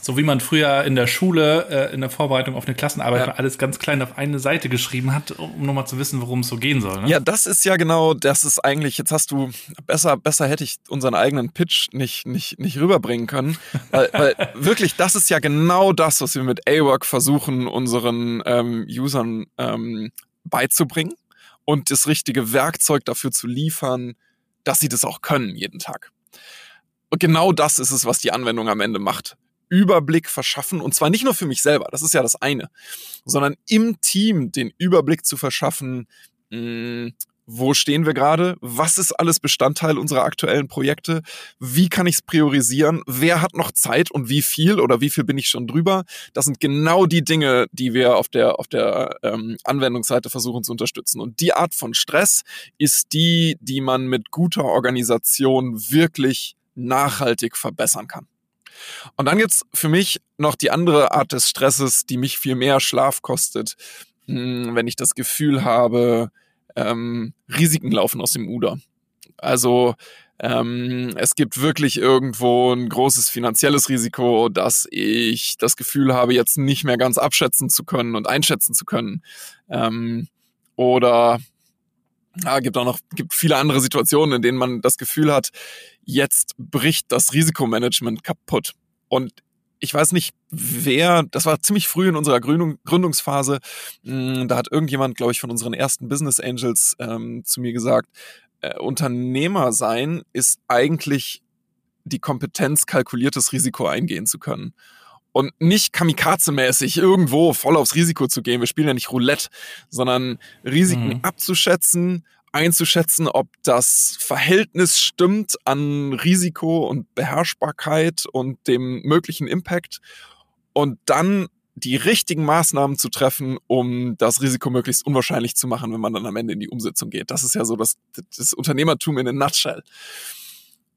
so wie man früher in der Schule äh, in der Vorbereitung auf eine Klassenarbeit ja. alles ganz klein auf eine Seite geschrieben hat, um nochmal zu wissen, worum es so gehen soll. Ne? Ja, das ist ja genau, das ist eigentlich, jetzt hast du, besser, besser hätte ich unseren eigenen Pitch nicht, nicht, nicht rüberbringen können. weil, [LAUGHS] weil wirklich, das ist ja genau das, was wir mit A-Work versuchen, unseren ähm, Usern ähm, beizubringen und das richtige Werkzeug dafür zu liefern, dass sie das auch können jeden Tag. Und genau das ist es, was die Anwendung am Ende macht. Überblick verschaffen und zwar nicht nur für mich selber, das ist ja das eine, sondern im Team den Überblick zu verschaffen, mh, hm, wo stehen wir gerade, was ist alles Bestandteil unserer aktuellen Projekte, wie kann ich es priorisieren, wer hat noch Zeit und wie viel oder wie viel bin ich schon drüber. Das sind genau die Dinge, die wir auf der, auf der ähm, Anwendungsseite versuchen zu unterstützen. Und die Art von Stress ist die, die man mit guter Organisation wirklich nachhaltig verbessern kann. Und dann gibt's für mich noch die andere Art des Stresses, die mich viel mehr Schlaf kostet, hm, wenn ich das Gefühl habe, ähm, Risiken laufen aus dem Uder. Also ähm, es gibt wirklich irgendwo ein großes finanzielles Risiko, dass ich das Gefühl habe, jetzt nicht mehr ganz abschätzen zu können und einschätzen zu können. Ähm, oder ja, gibt auch noch gibt viele andere Situationen, in denen man das Gefühl hat, jetzt bricht das Risikomanagement kaputt. Und ich weiß nicht, wer, das war ziemlich früh in unserer Gründung, Gründungsphase, hm, da hat irgendjemand, glaube ich, von unseren ersten Business Angels ähm, zu mir gesagt, äh, Unternehmer sein ist eigentlich die Kompetenz, kalkuliertes Risiko eingehen zu können und nicht kamikaze-mäßig irgendwo voll aufs Risiko zu gehen. Wir spielen ja nicht Roulette, sondern Risiken mhm. abzuschätzen, einzuschätzen, ob das Verhältnis stimmt an Risiko und Beherrschbarkeit und dem möglichen Impact und dann die richtigen Maßnahmen zu treffen, um das Risiko möglichst unwahrscheinlich zu machen, wenn man dann am Ende in die Umsetzung geht. Das ist ja so das, das Unternehmertum in a nutshell.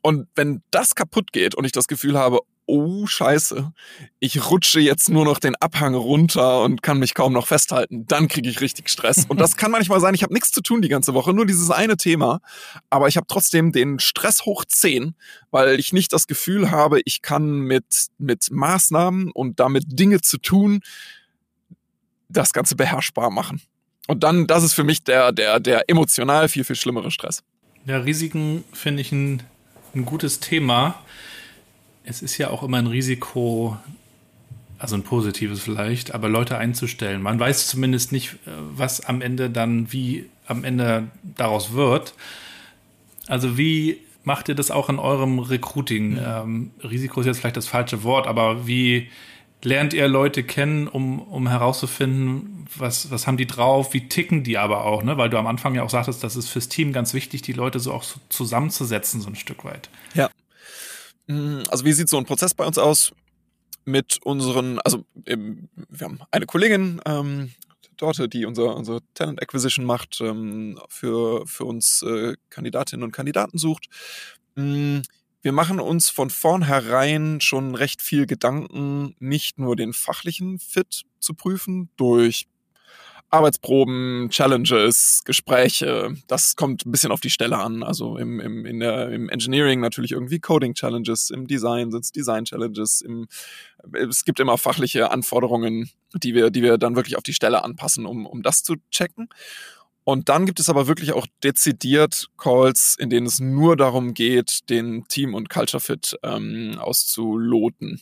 Und wenn das kaputt geht und ich das Gefühl habe, oh scheiße, ich rutsche jetzt nur noch den Abhang runter und kann mich kaum noch festhalten, dann kriege ich richtig Stress. Und das [LAUGHS] kann manchmal sein, ich habe nichts zu tun die ganze Woche, nur dieses eine Thema, aber ich habe trotzdem den Stress hoch 10, weil ich nicht das Gefühl habe, ich kann mit, mit Maßnahmen und damit Dinge zu tun, das Ganze beherrschbar machen. Und dann, das ist für mich der, der, der emotional viel, viel schlimmere Stress. Ja, Risiken finde ich ein, ein gutes Thema es ist ja auch immer ein Risiko, also ein positives vielleicht, aber Leute einzustellen. Man weiß zumindest nicht, äh, was am Ende dann, wie am Ende daraus wird. Also wie macht ihr das auch in eurem Recruiting? Ähm, Risiko ist jetzt vielleicht das falsche Wort, aber wie lernt ihr Leute kennen, um, um herauszufinden, was, was haben die drauf, wie ticken die aber auch, ne? Weil du am Anfang ja auch sagtest, das ist fürs Team ganz wichtig, die Leute so auch so zusammenzusetzen, so ein Stück weit. Ja. Mm, also wie sieht so ein Prozess bei uns aus? Mit unseren, also wir haben eine Kollegin, ähm, dort, die unser, unser Talent Acquisition macht, ähm, für, für uns äh, Kandidatinnen und Kandidaten sucht. Mm, wir machen uns von vornherein schon recht viel Gedanken, nicht nur den fachlichen Fit zu prüfen durch Arbeitsproben, Challenges, Gespräche, das kommt ein bisschen auf die Stelle an. Also im, im, in der, im Engineering natürlich irgendwie Coding-Challenges, im Design sind es Design-Challenges, es gibt immer fachliche Anforderungen, die wir, die wir dann wirklich auf die Stelle anpassen, um, um das zu checken. Und dann gibt es aber wirklich auch dezidiert Calls, in denen es nur darum geht, den Team- und Culture-Fit ähm, auszuloten.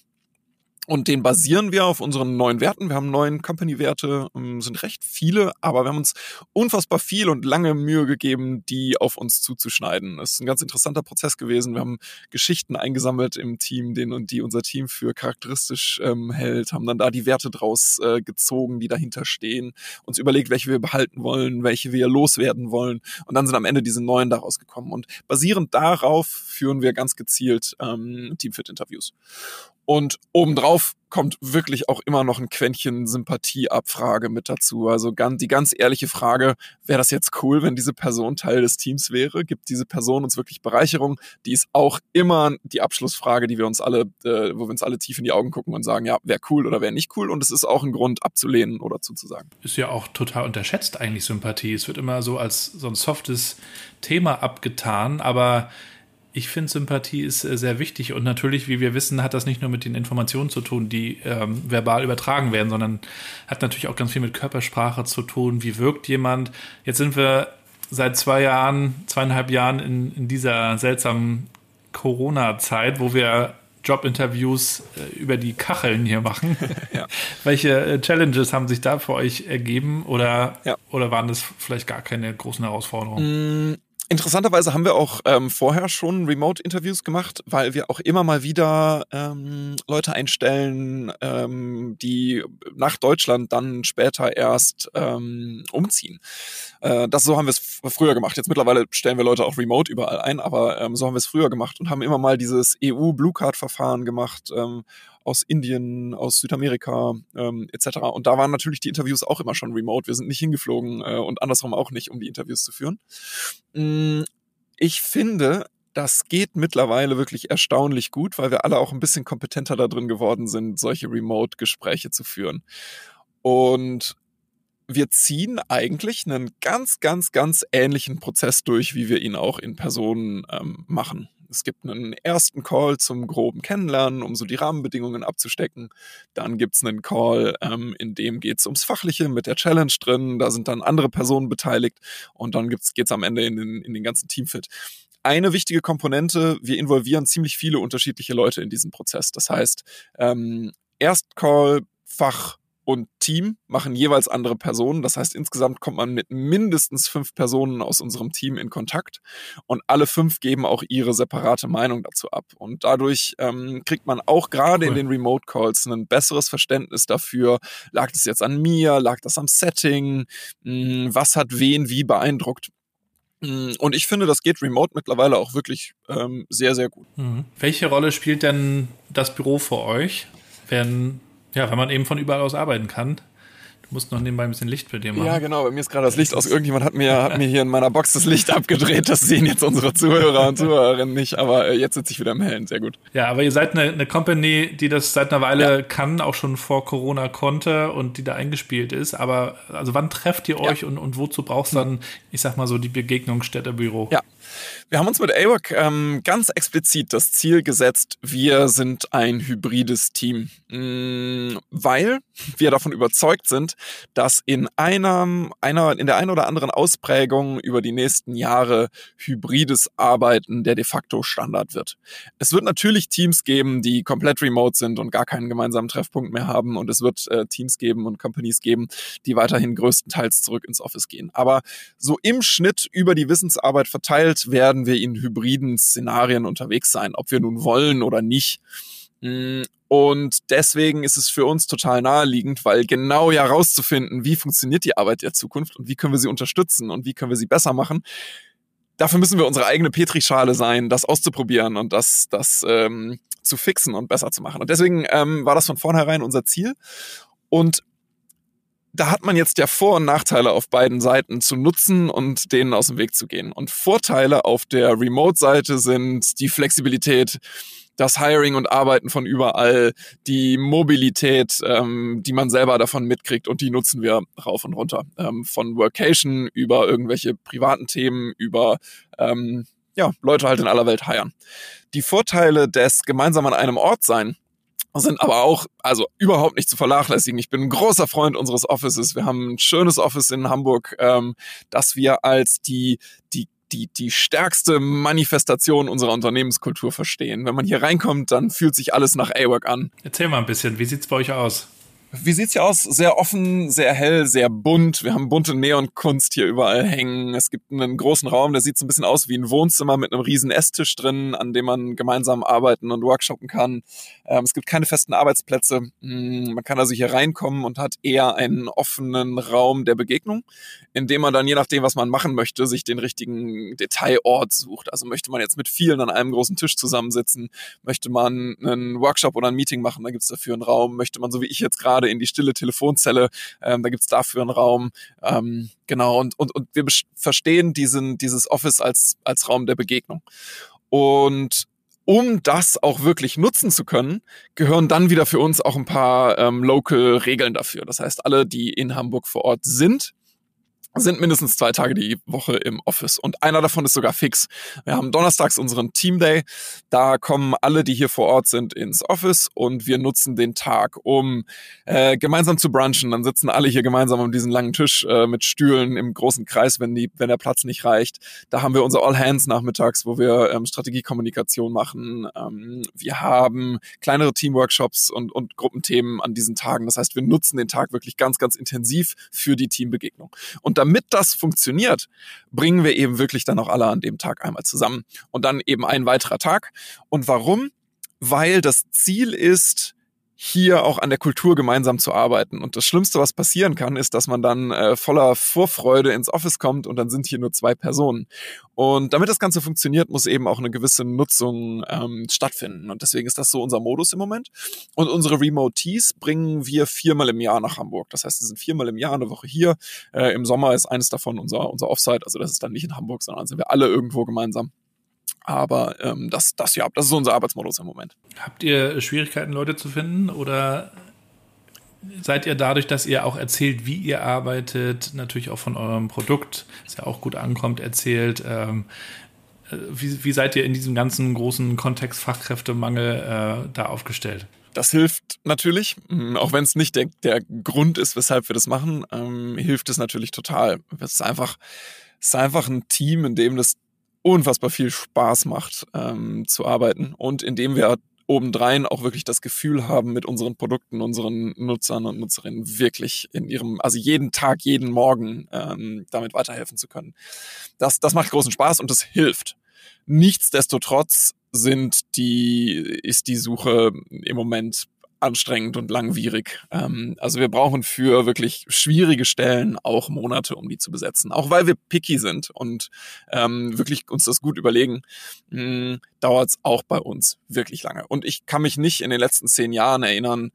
Und den basieren wir auf unseren neuen Werten. Wir haben neun Company-Werte, ähm, sind recht viele, aber wir haben uns unfassbar viel und lange Mühe gegeben, die auf uns zuzuschneiden. Das ist ein ganz interessanter Prozess gewesen. Wir haben Geschichten eingesammelt im Team, den und die unser Team für charakteristisch ähm, hält, haben dann da die Werte draus äh, gezogen, die dahinter stehen, uns überlegt, welche wir behalten wollen, welche wir loswerden wollen. Und dann sind am Ende diese neuen daraus gekommen. Und basierend darauf führen wir ganz gezielt ähm, Teamfit-Interviews. Und obendrauf kommt wirklich auch immer noch ein Quäntchen Sympathieabfrage mit dazu. Also ganz, die ganz ehrliche Frage, wäre das jetzt cool, wenn diese Person Teil des Teams wäre? Gibt diese Person uns wirklich Bereicherung? Die ist auch immer die Abschlussfrage, die wir uns alle, äh, wo wir uns alle tief in die Augen gucken und sagen, ja, wäre cool oder wäre nicht cool. Und es ist auch ein Grund abzulehnen oder zuzusagen. Ist ja auch total unterschätzt eigentlich Sympathie. Es wird immer so als so ein softes Thema abgetan, aber ich finde, Sympathie ist äh, sehr wichtig und natürlich, wie wir wissen, hat das nicht nur mit den Informationen zu tun, die ähm, verbal übertragen werden, sondern hat natürlich auch ganz viel mit Körpersprache zu tun. Wie wirkt jemand? Jetzt sind wir seit zwei Jahren, zweieinhalb Jahren in, in dieser seltsamen Corona-Zeit, wo wir Jobinterviews äh, über die Kacheln hier machen. [LAUGHS] ja. Welche äh, Challenges haben sich da für euch ergeben oder, ja. oder waren das vielleicht gar keine großen Herausforderungen? Mm Interessanterweise haben wir auch ähm, vorher schon Remote-Interviews gemacht, weil wir auch immer mal wieder ähm, Leute einstellen, ähm, die nach Deutschland dann später erst ähm, umziehen. Äh, das so haben wir es früher gemacht. Jetzt mittlerweile stellen wir Leute auch remote überall ein, aber ähm, so haben wir es früher gemacht und haben immer mal dieses EU-Blue Card-Verfahren gemacht. Ähm, aus Indien, aus Südamerika ähm, etc. Und da waren natürlich die Interviews auch immer schon remote. Wir sind nicht hingeflogen äh, und andersrum auch nicht, um die Interviews zu führen. Mm, ich finde, das geht mittlerweile wirklich erstaunlich gut, weil wir alle auch ein bisschen kompetenter da drin geworden sind, solche Remote-Gespräche zu führen. Und wir ziehen eigentlich einen ganz, ganz, ganz ähnlichen Prozess durch, wie wir ihn auch in Personen ähm, machen. Es gibt einen ersten Call zum groben Kennenlernen, um so die Rahmenbedingungen abzustecken. Dann gibt es einen Call, ähm, in dem geht es ums Fachliche mit der Challenge drin. Da sind dann andere Personen beteiligt und dann geht es am Ende in den, in den ganzen Teamfit eine wichtige Komponente, wir involvieren ziemlich viele unterschiedliche Leute in diesem Prozess. Das heißt, ähm, Erstcall, Fach, und Team machen jeweils andere Personen. Das heißt, insgesamt kommt man mit mindestens fünf Personen aus unserem Team in Kontakt und alle fünf geben auch ihre separate Meinung dazu ab. Und dadurch ähm, kriegt man auch gerade cool. in den Remote Calls ein besseres Verständnis dafür, lag das jetzt an mir, lag das am Setting, mh, hm, was hat wen wie beeindruckt. Hm, und ich finde, das geht remote mittlerweile auch wirklich ähm, sehr, sehr gut. Mhm. Welche Rolle spielt denn das Büro für euch, wenn ja, wenn man eben von überall aus arbeiten kann. Du musst noch nebenbei ein bisschen Licht bei dir machen. Ja, genau. Bei mir ist gerade das Licht aus. Irgendjemand hat mir, hat mir hier in meiner Box das Licht abgedreht. Das sehen jetzt unsere Zuhörer und Zuhörerinnen nicht. Aber äh, jetzt sitze ich wieder im Hellen. Sehr gut. Ja, aber ihr seid eine, eine Company, die das seit einer Weile ja. kann, auch schon vor Corona konnte und die da eingespielt ist. Aber also wann trefft ihr euch ja. und, und wozu brauchst du dann, ich sag mal so, die Begegnungsstätte Büro? Ja. Wir haben uns mit AWOC ähm, ganz explizit das Ziel gesetzt, wir sind ein hybrides Team, mm, weil wir davon überzeugt sind, dass in einer, einer, in der einen oder anderen Ausprägung über die nächsten Jahre hybrides Arbeiten der de facto Standard wird. Es wird natürlich Teams geben, die komplett remote sind und gar keinen gemeinsamen Treffpunkt mehr haben und es wird äh, Teams geben und Companies geben, die weiterhin größtenteils zurück ins Office gehen. Aber so im Schnitt über die Wissensarbeit verteilt werden werden wir in hybriden Szenarien unterwegs sein, ob wir nun wollen oder nicht. Mm, und deswegen ist es für uns total naheliegend, weil genau ja rauszufinden, wie funktioniert die Arbeit der Zukunft und wie können wir sie unterstützen und wie können wir sie besser machen. Dafür müssen wir unsere eigene Petrischale sein, das auszuprobieren und das, das ähm, zu fixen und besser zu machen. Und deswegen ähm, war das von vornherein unser Ziel. Und da hat man jetzt ja Vor- und Nachteile auf beiden Seiten zu nutzen und denen aus dem Weg zu gehen. Und Vorteile auf der Remote-Seite sind die Flexibilität, das Hiring und Arbeiten von überall, die Mobilität, ähm, die man selber davon mitkriegt und die nutzen wir rauf und runter. Ähm, von Workation über irgendwelche privaten Themen, über ähm, ja, Leute halt in aller Welt heiern. Die Vorteile des gemeinsam an einem Ort sein sind aber auch also überhaupt nicht zu vernachlässigen. Ich bin ein großer Freund unseres Offices. Wir haben ein schönes Office in Hamburg, ähm, das wir als die die die, die stärkste Manifestation unserer Unternehmenskultur verstehen. Wenn man hier reinkommt, dann fühlt sich alles nach A-Work an. Erzähl mal ein bisschen, wie sieht's bei euch aus? Wie sieht's hier aus? Sehr offen, sehr hell, sehr bunt. Wir haben bunte Neonkunst hier überall hängen. Es gibt einen großen Raum, der sieht so ein bisschen aus wie ein Wohnzimmer mit einem riesen Esstisch drin, an dem man gemeinsam arbeiten und workshoppen kann. Ähm, es gibt keine festen Arbeitsplätze. Hm, man kann also hier reinkommen und hat eher einen offenen Raum der Begegnung, in dem man dann je nachdem, was man machen möchte, sich den richtigen Detailort sucht. Also möchte man jetzt mit vielen an einem großen Tisch zusammensitzen, möchte man einen Workshop oder ein Meeting machen, da gibt's dafür einen Raum. Möchte man so wie ich jetzt gerade gerade in die stille Telefonzelle. Ähm, da gibt's dafür einen Raum. Ähm, genau, und, und, und wir verstehen diesen, dieses Office als, als Raum der Begegnung. Und um das auch wirklich nutzen zu können, gehören dann wieder für uns auch ein paar ähm, Local-Regeln dafür. Das heißt, alle, die in Hamburg vor Ort sind, sind mindestens zwei Tage die Woche im Office und einer davon ist sogar fix. Wir haben donnerstags unseren Team Day. Da kommen alle, die hier vor Ort sind, ins Office und wir nutzen den Tag, um äh, gemeinsam zu brunchen. Dann sitzen alle hier gemeinsam um diesen langen Tisch äh, mit Stühlen im großen Kreis, wenn die, wenn der Platz nicht reicht. Da haben wir unser All Hands nachmittags, wo wir ähm, Strategiekommunikation machen. Ähm, wir haben kleinere Teamworkshops und, und Gruppenthemen an diesen Tagen. Das heißt, wir nutzen den Tag wirklich ganz, ganz intensiv für die Teambegegnung. Und damit das funktioniert, bringen wir eben wirklich dann auch alle an dem Tag einmal zusammen. Und dann eben ein weiterer Tag. Und warum? Weil das Ziel ist, hier auch an der Kultur gemeinsam zu arbeiten. Und das Schlimmste, was passieren kann, ist, dass man dann äh, voller Vorfreude ins Office kommt und dann sind hier nur zwei Personen. Und damit das Ganze funktioniert, muss eben auch eine gewisse Nutzung ähm, stattfinden. Und deswegen ist das so unser Modus im Moment. Und unsere Remotees bringen wir viermal im Jahr nach Hamburg. Das heißt, sie sind viermal im Jahr eine Woche hier. Äh, Im Sommer ist eines davon unser, unser Offsite. Also das ist dann nicht in Hamburg, sondern sind wir alle irgendwo gemeinsam. Aber ähm, das, das ja, das ist unser Arbeitsmodus im Moment. Habt ihr Schwierigkeiten, Leute zu finden oder seid ihr dadurch, dass ihr auch erzählt, wie ihr arbeitet, natürlich auch von eurem Produkt, das ja auch gut ankommt, erzählt, ähm, äh, wie, wie seid ihr in diesem ganzen großen Kontext Fachkräftemangel äh, da aufgestellt? Das hilft natürlich, mm, auch wenn es nicht der, der Grund ist, weshalb wir das machen, ähm, hilft es natürlich total. Es ist einfach, es ist einfach ein Team, in dem das unfassbar viel Spaß macht ähm, zu arbeiten und indem wir obendrein auch wirklich das Gefühl haben, mit unseren Produkten, unseren Nutzern und Nutzerinnen wirklich in ihrem, also jeden Tag, jeden Morgen ähm, damit weiterhelfen zu können. Das, das macht großen Spaß und das hilft. Nichtsdestotrotz sind die, ist die Suche im Moment anstrengend und langwierig. Ähm, also wir brauchen für wirklich schwierige Stellen auch Monate, um die zu besetzen. Auch weil wir picky sind und ähm, wirklich uns das gut überlegen, hm, dauert es auch bei uns wirklich lange. Und ich kann mich nicht in den letzten zehn Jahren erinnern,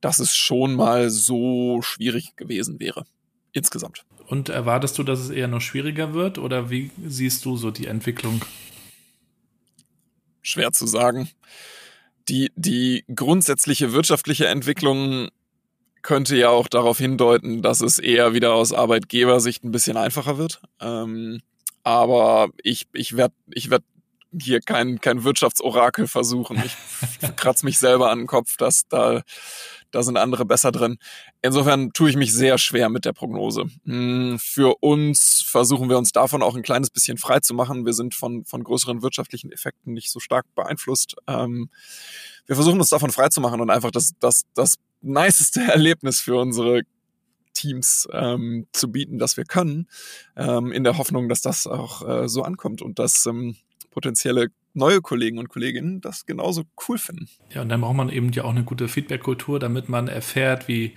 dass es schon mal so schwierig gewesen wäre. Insgesamt. Und erwartest du, dass es eher noch schwieriger wird oder wie siehst du so die Entwicklung? Schwer zu sagen die, die grundsätzliche wirtschaftliche Entwicklung könnte ja auch darauf hindeuten, dass es eher wieder aus Arbeitgebersicht ein bisschen einfacher wird. Ähm, aber ich, ich werde ich werd hier kein, kein Wirtschaftsorakel versuchen. Ich kratze mich selber an den Kopf, dass da, da sind andere besser drin. Insofern tue ich mich sehr schwer mit der Prognose. Hm, für uns versuchen wir uns davon auch ein kleines bisschen frei zu machen. Wir sind von, von größeren wirtschaftlichen Effekten nicht so stark beeinflusst. Ähm, wir versuchen uns davon frei zu machen und einfach das, das, das niceste [LAUGHS] Erlebnis für unsere Teams ähm, zu bieten, das wir können, ähm, in der Hoffnung, dass das auch äh, so ankommt und dass ähm, potenzielle neue Kollegen und Kolleginnen das genauso cool finden. Ja, und dann braucht man eben ja auch eine gute Feedback-Kultur, damit man erfährt, wie,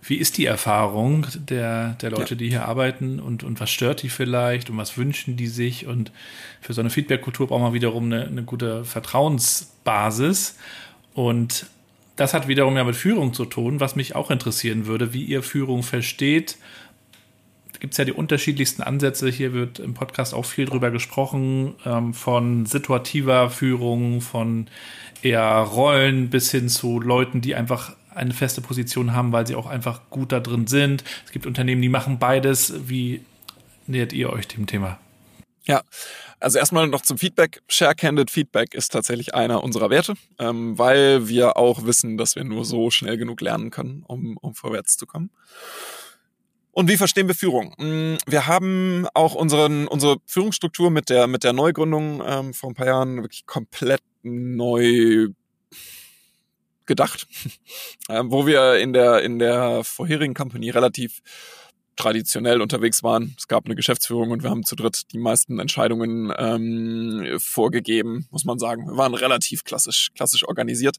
wie ist die Erfahrung der, der Leute, ja. die hier arbeiten und, und was stört die vielleicht und was wünschen die sich. Und für so eine Feedback-Kultur braucht man wiederum eine, eine gute Vertrauensbasis. Und das hat wiederum ja mit Führung zu tun, was mich auch interessieren würde, wie ihr Führung versteht gibt es ja die unterschiedlichsten Ansätze. Hier wird im Podcast auch viel drüber gesprochen, ähm, von situativer Führung, von eher Rollen bis hin zu Leuten, die einfach eine feste Position haben, weil sie auch einfach gut da drin sind. Es gibt Unternehmen, die machen beides. Wie nähert ihr euch dem Thema? Ja, also erstmal noch zum Feedback. Share-Candid Feedback ist tatsächlich einer unserer Werte, ähm, weil wir auch wissen, dass wir nur so schnell genug lernen können, um, um vorwärts zu kommen. Und wie verstehen wir Führung? Mm, wir haben auch unseren, unsere Führungsstruktur mit der, mit der Neugründung ähm, vor ein paar Jahren wirklich komplett neu gedacht, [LAUGHS] ähm, wo wir in der, in der vorherigen Company relativ traditionell unterwegs waren. Es gab eine Geschäftsführung und wir haben zu dritt die meisten Entscheidungen ähm, vorgegeben, muss man sagen. Wir waren relativ klassisch, klassisch organisiert.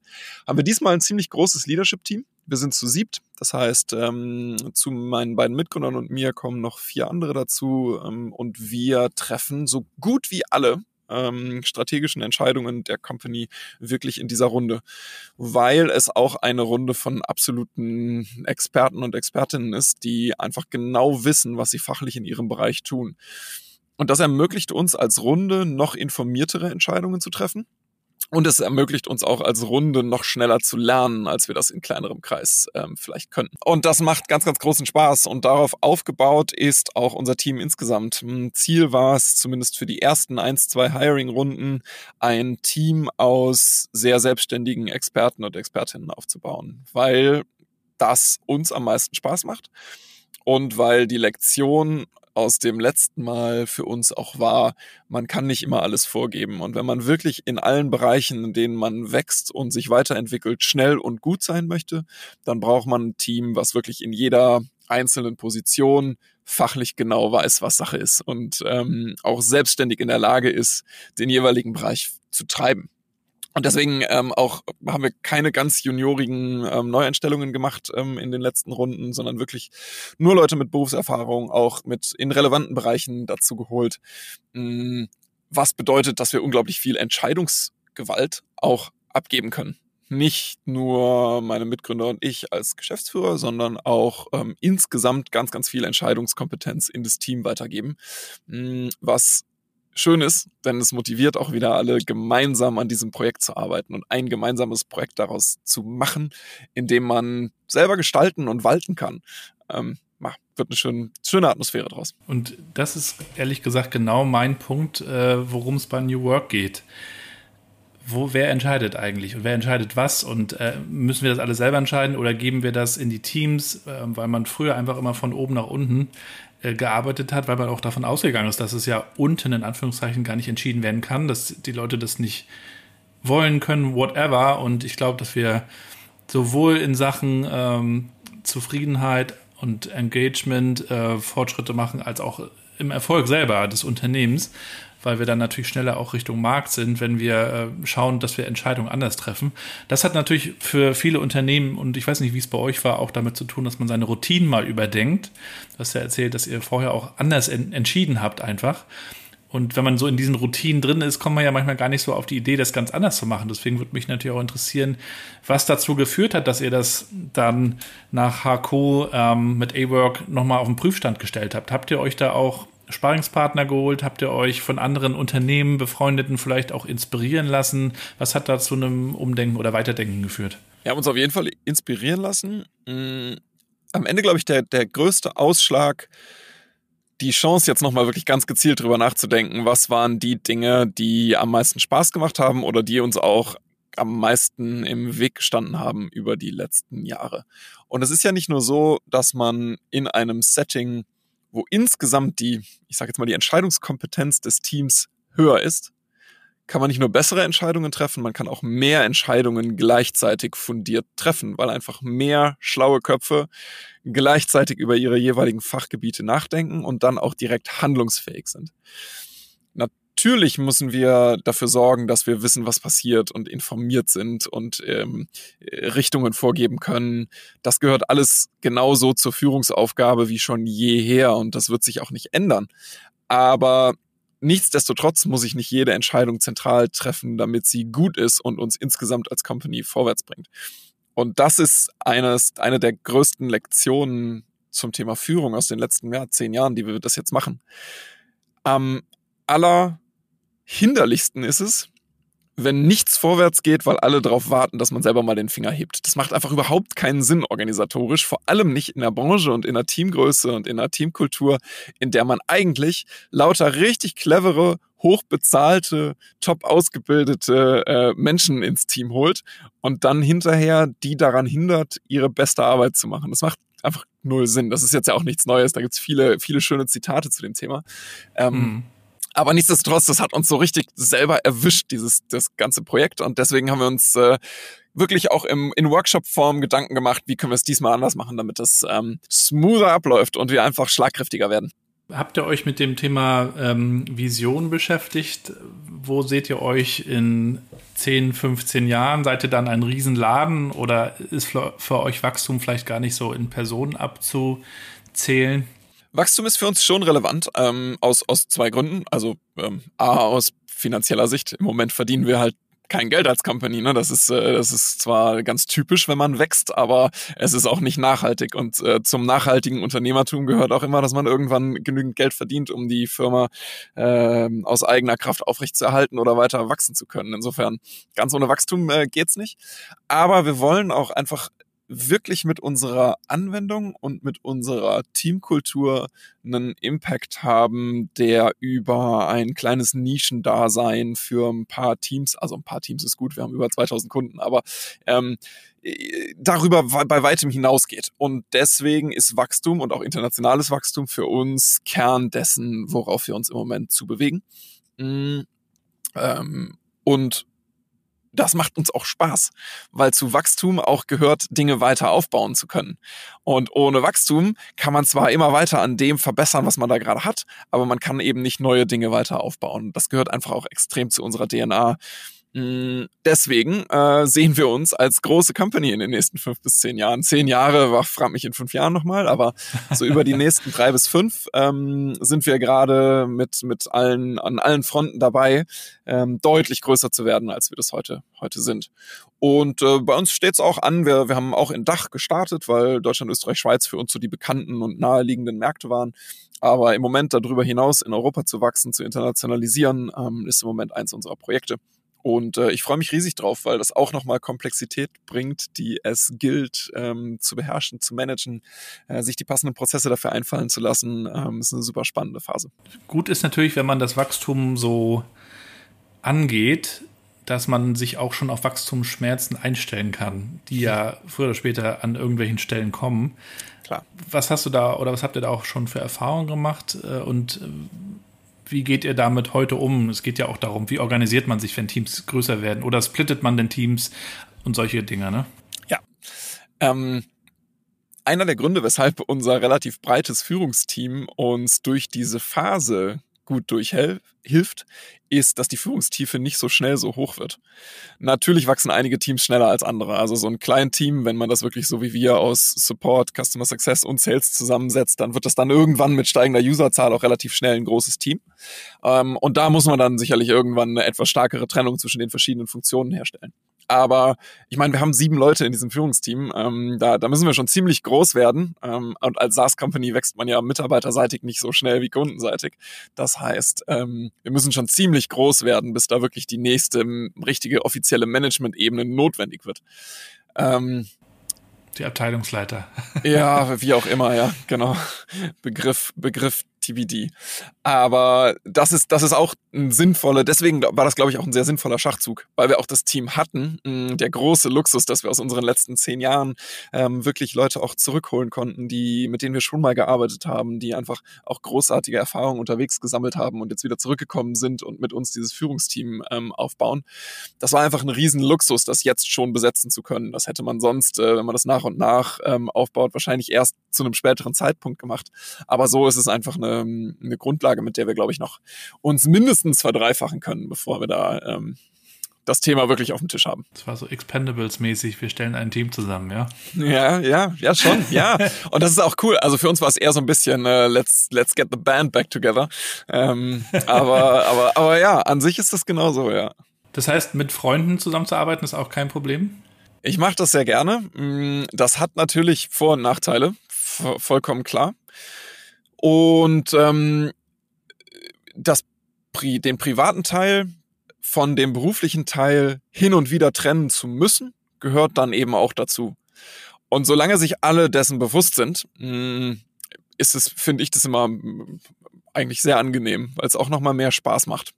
Haben wir diesmal ein ziemlich großes Leadership-Team. Wir sind zu siebt. Das heißt, ähm, zu meinen beiden Mitgründern und mir kommen noch vier andere dazu. Ähm, und wir treffen so gut wie alle ähm, strategischen Entscheidungen der Company wirklich in dieser Runde, weil es auch eine Runde von absoluten Experten und Expertinnen ist, die einfach genau wissen, was sie fachlich in ihrem Bereich tun. Und das ermöglicht uns als Runde noch informiertere Entscheidungen zu treffen und es ermöglicht uns auch als Runde noch schneller zu lernen, als wir das in kleinerem Kreis ähm, vielleicht könnten. Und das macht ganz, ganz großen Spaß. Und darauf aufgebaut ist auch unser Team insgesamt. Ziel war es, zumindest für die ersten eins, zwei Hiring-Runden, ein Team aus sehr selbstständigen Experten und Expertinnen aufzubauen, weil das uns am meisten Spaß macht und weil die Lektion aus dem letzten Mal für uns auch war, man kann nicht immer alles vorgeben. Und wenn man wirklich in allen Bereichen, in denen man wächst und sich weiterentwickelt, schnell und gut sein möchte, dann braucht man ein Team, was wirklich in jeder einzelnen Position fachlich genau weiß, was Sache ist und ähm, auch selbstständig in der Lage ist, den jeweiligen Bereich zu treiben. Und deswegen ähm, auch haben wir keine ganz juniorigen ähm, Neueinstellungen gemacht ähm, in den letzten Runden, sondern wirklich nur Leute mit Berufserfahrung, auch mit in relevanten Bereichen dazu geholt. Mm, was bedeutet, dass wir unglaublich viel Entscheidungsgewalt auch abgeben können. Nicht nur meine Mitgründer und ich als Geschäftsführer, sondern auch ähm, insgesamt ganz, ganz viel Entscheidungskompetenz in das Team weitergeben, mm, was schön ist, denn es motiviert auch wieder alle, gemeinsam an diesem Projekt zu arbeiten und ein gemeinsames Projekt daraus zu machen, in dem man selber gestalten und walten kann. Ähm, wird eine schöne, schöne Atmosphäre draus. Und das ist ehrlich gesagt genau mein Punkt, äh, worum es bei New Work geht. Wo, wer entscheidet eigentlich und wer entscheidet was und äh, müssen wir das alle selber entscheiden oder geben wir das in die Teams, äh, weil man früher einfach immer von oben nach unten äh, gearbeitet hat, weil man auch davon ausgegangen ist, dass es ja unten in Anführungszeichen gar nicht entschieden werden kann, dass die Leute das nicht wollen können, whatever. Und ich glaube, dass wir sowohl in Sachen ähm, Zufriedenheit und Engagement äh, Fortschritte machen, als auch im Erfolg selber des Unternehmens weil wir dann natürlich schneller auch Richtung Markt sind, wenn wir äh, schauen, dass wir Entscheidungen anders treffen. Das hat natürlich für viele Unternehmen, und ich weiß nicht, wie es bei euch war, auch damit zu tun, dass man seine Routinen mal überdenkt. Du hast ja erzählt, dass ihr vorher auch anders en entschieden habt einfach. Und wenn man so in diesen Routinen drin ist, kommt man ja manchmal gar nicht so auf die Idee, das ganz anders zu machen. Deswegen würde mich natürlich auch interessieren, was dazu geführt hat, dass ihr das dann nach HQ ähm, mit A-Work nochmal auf den Prüfstand gestellt habt. Habt ihr euch da auch Sparingspartner geholt? Habt ihr euch von anderen Unternehmen, Befreundeten vielleicht auch inspirieren lassen? Was hat da zu einem Umdenken oder Weiterdenken geführt? Wir haben uns auf jeden Fall inspirieren lassen. Mm, am Ende, glaube ich, der, der größte Ausschlag, die Chance, jetzt nochmal wirklich ganz gezielt drüber nachzudenken, was waren die Dinge, die am meisten Spaß gemacht haben oder die uns auch am meisten im Weg gestanden haben über die letzten Jahre. Und es ist ja nicht nur so, dass man in einem Setting, wo insgesamt die, ich sage jetzt mal, die Entscheidungskompetenz des Teams höher ist, kann man nicht nur bessere Entscheidungen treffen, man kann auch mehr Entscheidungen gleichzeitig fundiert treffen, weil einfach mehr schlaue Köpfe gleichzeitig über ihre jeweiligen Fachgebiete nachdenken und dann auch direkt handlungsfähig sind. Natürlich müssen wir dafür sorgen, dass wir wissen, was passiert und informiert sind und ähm, Richtungen vorgeben können. Das gehört alles genauso zur Führungsaufgabe wie schon jeher und das wird sich auch nicht ändern. Aber nichtsdestotrotz muss ich nicht jede Entscheidung zentral treffen, damit sie gut ist und uns insgesamt als Company vorwärts bringt. Und das ist eines, eine der größten Lektionen zum Thema Führung aus den letzten ja, zehn Jahren, die wir das jetzt machen. Am aller hinderlichsten ist es, wenn nichts vorwärts geht, weil alle darauf warten, dass man selber mal den Finger hebt. Das macht einfach überhaupt keinen Sinn organisatorisch, vor allem nicht in der Branche und in der Teamgröße und in der Teamkultur, in der man eigentlich lauter richtig clevere, hochbezahlte, top ausgebildete äh, Menschen ins Team holt und dann hinterher die daran hindert, ihre beste Arbeit zu machen. Das macht einfach null Sinn. Das ist jetzt ja auch nichts Neues. Da gibt's viele, viele schöne Zitate zu dem Thema. Ähm, mhm. Aber nichtsdestotrotz, das hat uns so richtig selber erwischt, dieses das ganze Projekt. Und deswegen haben wir uns äh, wirklich auch im, in Workshop-Form Gedanken gemacht, wie können wir es diesmal anders machen, damit das ähm, smoother abläuft und wir einfach schlagkräftiger werden. Habt ihr euch mit dem Thema ähm, Vision beschäftigt? Wo seht ihr euch in 10, 15 Jahren? Seid ihr dann ein Riesenladen oder ist für, für euch Wachstum vielleicht gar nicht so in Personen abzuzählen? Wachstum ist für uns schon relevant, ähm, aus, aus zwei Gründen. Also ähm, A, aus finanzieller Sicht. Im Moment verdienen wir halt kein Geld als Company. Ne? Das ist äh, das ist zwar ganz typisch, wenn man wächst, aber es ist auch nicht nachhaltig. Und äh, zum nachhaltigen Unternehmertum gehört auch immer, dass man irgendwann genügend Geld verdient, um die Firma äh, aus eigener Kraft aufrechtzuerhalten oder weiter wachsen zu können. Insofern ganz ohne Wachstum äh, geht's nicht. Aber wir wollen auch einfach wirklich mit unserer Anwendung und mit unserer Teamkultur einen Impact haben, der über ein kleines Nischendasein für ein paar Teams, also ein paar Teams ist gut, wir haben über 2000 Kunden, aber ähm, darüber bei weitem hinausgeht. Und deswegen ist Wachstum und auch internationales Wachstum für uns Kern dessen, worauf wir uns im Moment zu bewegen. Mm, ähm, und das macht uns auch Spaß, weil zu Wachstum auch gehört, Dinge weiter aufbauen zu können. Und ohne Wachstum kann man zwar immer weiter an dem verbessern, was man da gerade hat, aber man kann eben nicht neue Dinge weiter aufbauen. Das gehört einfach auch extrem zu unserer DNA. Mm, deswegen äh, sehen wir uns als große Company in den nächsten fünf bis zehn Jahren. Zehn Jahre, war, frag mich in fünf Jahren nochmal, aber so über die [LAUGHS] nächsten drei bis fünf ähm, sind wir gerade mit, mit allen, an allen Fronten dabei, ähm, deutlich größer zu werden, als wir das heute, heute sind. Und äh, bei uns steht es auch an, wir, wir haben auch in Dach gestartet, weil Deutschland, Österreich, Schweiz für uns so die bekannten und naheliegenden Märkte waren. Aber im Moment darüber hinaus in Europa zu wachsen, zu internationalisieren, ähm, ist im Moment eins unserer Projekte. Und äh, ich freue mich riesig drauf, weil das auch nochmal Komplexität bringt, die es gilt ähm, zu beherrschen, zu managen, äh, sich die passenden Prozesse dafür einfallen zu lassen. Ähm, ist eine super spannende Phase. Gut ist natürlich, wenn man das Wachstum so angeht, dass man sich auch schon auf Wachstumsschmerzen einstellen kann, die ja früher oder später an irgendwelchen Stellen kommen. Klar. Was hast du da oder was habt ihr da auch schon für Erfahrungen gemacht äh, und äh, wie geht ihr damit heute um? Es geht ja auch darum, wie organisiert man sich, wenn Teams größer werden? Oder splittet man denn Teams und solche Dinge, ne? Ja. Ähm, einer der Gründe, weshalb unser relativ breites Führungsteam uns durch diese Phase gut durchhilft, ist, dass die Führungstiefe nicht so schnell so hoch wird. Natürlich wachsen einige Teams schneller als andere. Also so ein kleines Team, wenn man das wirklich so wie wir aus Support, Customer Success und Sales zusammensetzt, dann wird das dann irgendwann mit steigender Userzahl auch relativ schnell ein großes Team. Ähm, und da muss man dann sicherlich irgendwann eine etwas stärkere Trennung zwischen den verschiedenen Funktionen herstellen. Aber ich meine, wir haben sieben Leute in diesem Führungsteam. Ähm, da, da müssen wir schon ziemlich groß werden. Ähm, und als SaaS-Company wächst man ja mitarbeiterseitig nicht so schnell wie kundenseitig. Das heißt, ähm, wir müssen schon ziemlich groß werden, bis da wirklich die nächste richtige offizielle Management-Ebene notwendig wird. Ähm, die Abteilungsleiter. ja, [LAUGHS] wie auch immer, ja, genau. Begriff, Begriff TBD. Aber das ist, das ist auch ein sinnvoller, deswegen war das, glaube ich, auch ein sehr sinnvoller Schachzug, weil wir auch das Team hatten. Mm, der große Luxus, dass wir aus unseren letzten zehn Jahren ähm, wirklich Leute auch zurückholen konnten, die, mit denen wir schon mal gearbeitet haben, die einfach auch großartige Erfahrungen unterwegs gesammelt haben und jetzt wieder zurückgekommen sind und mit uns dieses Führungsteam ähm, aufbauen. Das war einfach ein riesen Luxus, das jetzt schon besetzen zu können. Das hätte man sonst, äh, wenn man das nach und nach ähm, aufbaut, wahrscheinlich erst zu einem späteren Zeitpunkt gemacht. Aber so ist es einfach eine, eine Grundlage, mit der wir, glaube ich, noch uns mindestens verdreifachen können, bevor wir da ähm, das Thema wirklich auf dem Tisch haben. Das war so Expendables-mäßig, wir stellen ein Team zusammen, ja? Ja, ja, ja, schon, ja. Und das ist auch cool. Also für uns war es eher so ein bisschen äh, let's, let's get the band back together. Ähm, aber, aber, aber ja, an sich ist das genauso, ja. Das heißt, mit Freunden zusammenzuarbeiten ist auch kein Problem? Ich mache das sehr gerne. Mm, das hat natürlich Vor- und Nachteile, vollkommen klar. Und ähm, das, den privaten Teil von dem beruflichen Teil hin und wieder trennen zu müssen, gehört dann eben auch dazu. Und solange sich alle dessen bewusst sind, mm, ist es, finde ich, das immer mm, eigentlich sehr angenehm, weil es auch nochmal mehr Spaß macht.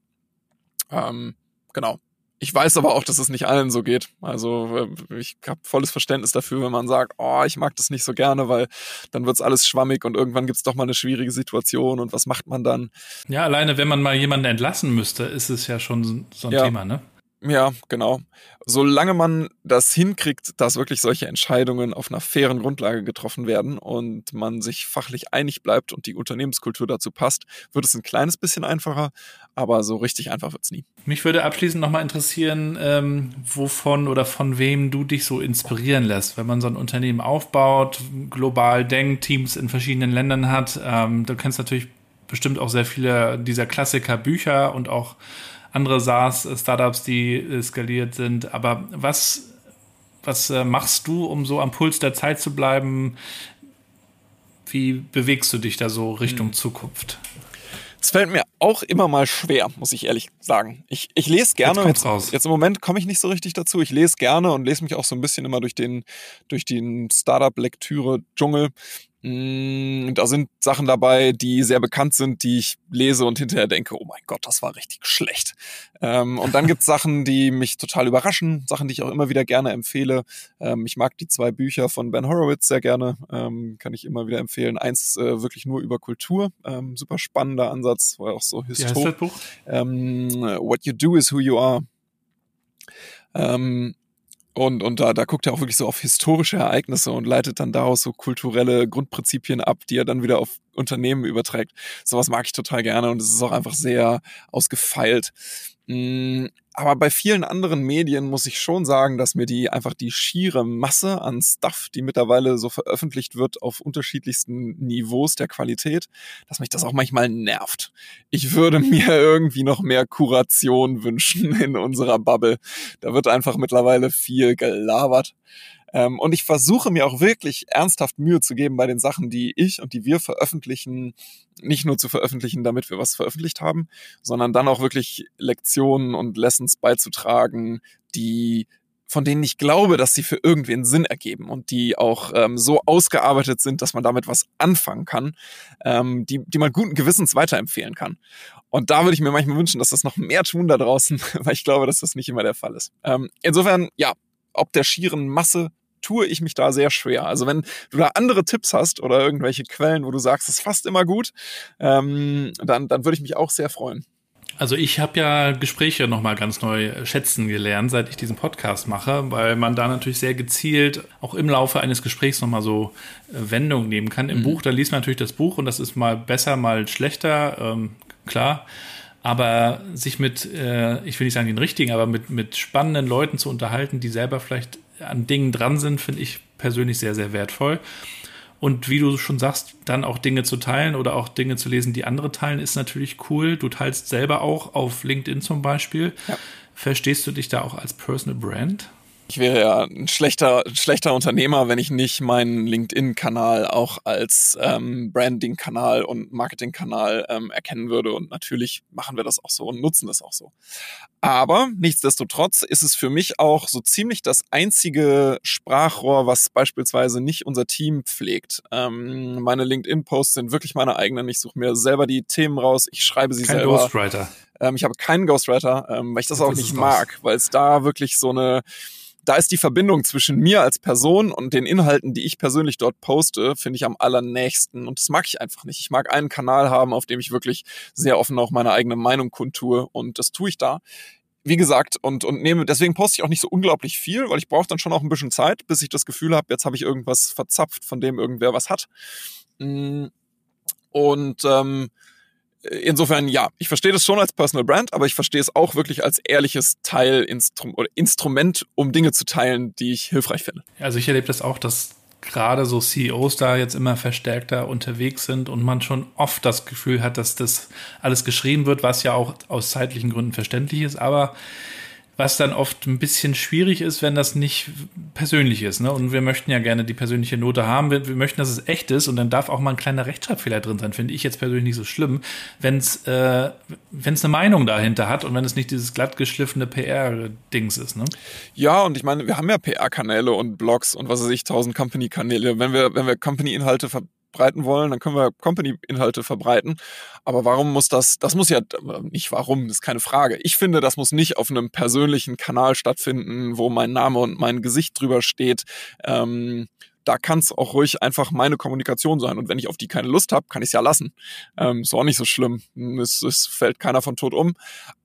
Ähm, genau. Ich weiß aber auch, dass es nicht allen so geht. Also äh, ich habe volles Verständnis dafür, wenn man sagt, oh, ich mag das nicht so gerne, weil dann wird's alles schwammig und irgendwann gibt's doch mal eine schwierige Situation und was macht man dann? Ja, alleine wenn man mal jemanden entlassen müsste, ist es ja schon so ein ja. Thema, ne? Ja, genau. Solange man das hinkriegt, dass wirklich solche Entscheidungen auf einer fairen Grundlage getroffen werden und man sich fachlich einig bleibt und die Unternehmenskultur dazu passt, wird es ein kleines bisschen einfacher, aber so richtig einfach wird's nie. Mich würde abschließend nochmal interessieren, ähm, wovon oder von wem du dich so inspirieren lässt, wenn man so ein Unternehmen aufbaut, global denkt, Teams in verschiedenen Ländern hat. Ähm, du kennst natürlich bestimmt auch sehr viele dieser Klassiker Bücher und auch andere SaaS-Startups, die äh, skaliert sind. Aber was, was äh, machst du, um so am Puls der Zeit zu bleiben? Wie bewegst du dich da so Richtung hm. Zukunft? Es fällt mir auch immer mal schwer, muss ich ehrlich sagen. Ich, ich lese gerne. Jetzt, jetzt, jetzt im Moment komme ich nicht so richtig dazu. Ich lese gerne und lese mich auch so ein bisschen immer durch den, durch den Startup-Lektüre-Dschungel. Mm, da sind Sachen dabei, die sehr bekannt sind, die ich lese und hinterher denke, oh mein Gott, das war richtig schlecht. Ähm, und dann gibt's [LAUGHS] Sachen, die mich total überraschen, Sachen, die ich auch immer wieder gerne empfehle. Ähm, ich mag die zwei Bücher von Ben Horowitz sehr gerne, ähm, kann ich immer wieder empfehlen. Eins äh, wirklich nur über Kultur, ähm, super spannender Ansatz, war auch so historisch. Ähm, What You Do is Who You Are. Ähm, und, und da, da guckt er auch wirklich so auf historische Ereignisse und leitet dann daraus so kulturelle Grundprinzipien ab, die er dann wieder auf Unternehmen überträgt. Sowas mag ich total gerne und es ist auch einfach sehr ausgefeilt. Mm, aber bei vielen anderen Medien muss ich schon sagen, dass mir die einfach die schiere Masse an Stuff, die mittlerweile so veröffentlicht wird auf unterschiedlichsten Niveaus der Qualität, dass mich das auch manchmal nervt. Ich würde mir irgendwie noch mehr Kuration wünschen in unserer Bubble. Da wird einfach mittlerweile viel gelabert. Ähm, und ich versuche mir auch wirklich ernsthaft Mühe zu geben bei den Sachen, die ich und die wir veröffentlichen, nicht nur zu veröffentlichen, damit wir was veröffentlicht haben, sondern dann auch wirklich Lektionen und Lessons beizutragen, die von denen ich glaube, dass sie für irgendwen Sinn ergeben und die auch ähm, so ausgearbeitet sind, dass man damit was anfangen kann, ähm, die, die man guten Gewissens weiterempfehlen kann. Und da würde ich mir manchmal wünschen, dass das noch mehr tun da draußen, [LAUGHS] weil ich glaube, dass das nicht immer der Fall ist. Ähm, insofern, ja, ob der schieren Masse tue ich mich da sehr schwer. Also wenn du da andere Tipps hast oder irgendwelche Quellen, wo du sagst, es ist fast immer gut, ähm, dann, dann würde ich mich auch sehr freuen. Also ich habe ja Gespräche nochmal ganz neu schätzen gelernt, seit ich diesen Podcast mache, weil man da natürlich sehr gezielt auch im Laufe eines Gesprächs nochmal so äh, Wendungen nehmen kann. Im mhm. Buch, da liest man natürlich das Buch und das ist mal besser, mal schlechter, ähm, klar. Aber sich mit, äh, ich will nicht sagen den richtigen, aber mit, mit spannenden Leuten zu unterhalten, die selber vielleicht an Dingen dran sind, finde ich persönlich sehr, sehr wertvoll. Und wie du schon sagst, dann auch Dinge zu teilen oder auch Dinge zu lesen, die andere teilen, ist natürlich cool. Du teilst selber auch auf LinkedIn zum Beispiel. Ja. Verstehst du dich da auch als Personal Brand? Ich wäre ja ein schlechter, ein schlechter Unternehmer, wenn ich nicht meinen LinkedIn-Kanal auch als ähm, Branding-Kanal und Marketing-Kanal ähm, erkennen würde. Und natürlich machen wir das auch so und nutzen das auch so. Aber nichtsdestotrotz ist es für mich auch so ziemlich das einzige Sprachrohr, was beispielsweise nicht unser Team pflegt. Ähm, meine LinkedIn-Posts sind wirklich meine eigenen. Ich suche mir selber die Themen raus, ich schreibe sie Kein selber. Ghostwriter. Ähm, ich habe keinen Ghostwriter, ähm, weil ich das Jetzt auch nicht mag, weil es da wirklich so eine da ist die Verbindung zwischen mir als Person und den Inhalten, die ich persönlich dort poste, finde ich am allernächsten. Und das mag ich einfach nicht. Ich mag einen Kanal haben, auf dem ich wirklich sehr offen auch meine eigene Meinung kundtue. Und das tue ich da. Wie gesagt, und, und nehme, deswegen poste ich auch nicht so unglaublich viel, weil ich brauche dann schon auch ein bisschen Zeit, bis ich das Gefühl habe, jetzt habe ich irgendwas verzapft, von dem irgendwer was hat. Mm. Und ähm, insofern ja, ich verstehe das schon als Personal Brand, aber ich verstehe es auch wirklich als ehrliches Teil Instru oder Instrument, um Dinge zu teilen, die ich hilfreich finde. Also ich erlebe das auch, dass gerade so CEOs da jetzt immer verstärkter unterwegs sind und man schon oft das Gefühl hat, dass das alles geschrieben wird, was ja auch aus zeitlichen Gründen verständlich ist, aber was dann oft ein bisschen schwierig ist, wenn das nicht persönlich ist. Ne? Und wir möchten ja gerne die persönliche Note haben. Wir, wir möchten, dass es echt ist und dann darf auch mal ein kleiner Rechtschreibfehler drin sein. Finde ich jetzt persönlich nicht so schlimm, wenn es äh, eine Meinung dahinter hat und wenn es nicht dieses glatt geschliffene PR-Dings ist. Ne? Ja, und ich meine, wir haben ja PR-Kanäle und Blogs und was weiß ich, tausend Company-Kanäle. Wenn wir, wenn wir Company-Inhalte ver verbreiten wollen, dann können wir Company-Inhalte verbreiten. Aber warum muss das, das muss ja, nicht warum, ist keine Frage. Ich finde, das muss nicht auf einem persönlichen Kanal stattfinden, wo mein Name und mein Gesicht drüber steht. Ähm, da kann es auch ruhig einfach meine Kommunikation sein. Und wenn ich auf die keine Lust habe, kann ich es ja lassen. Ähm, ist auch nicht so schlimm. Es, es fällt keiner von tot um.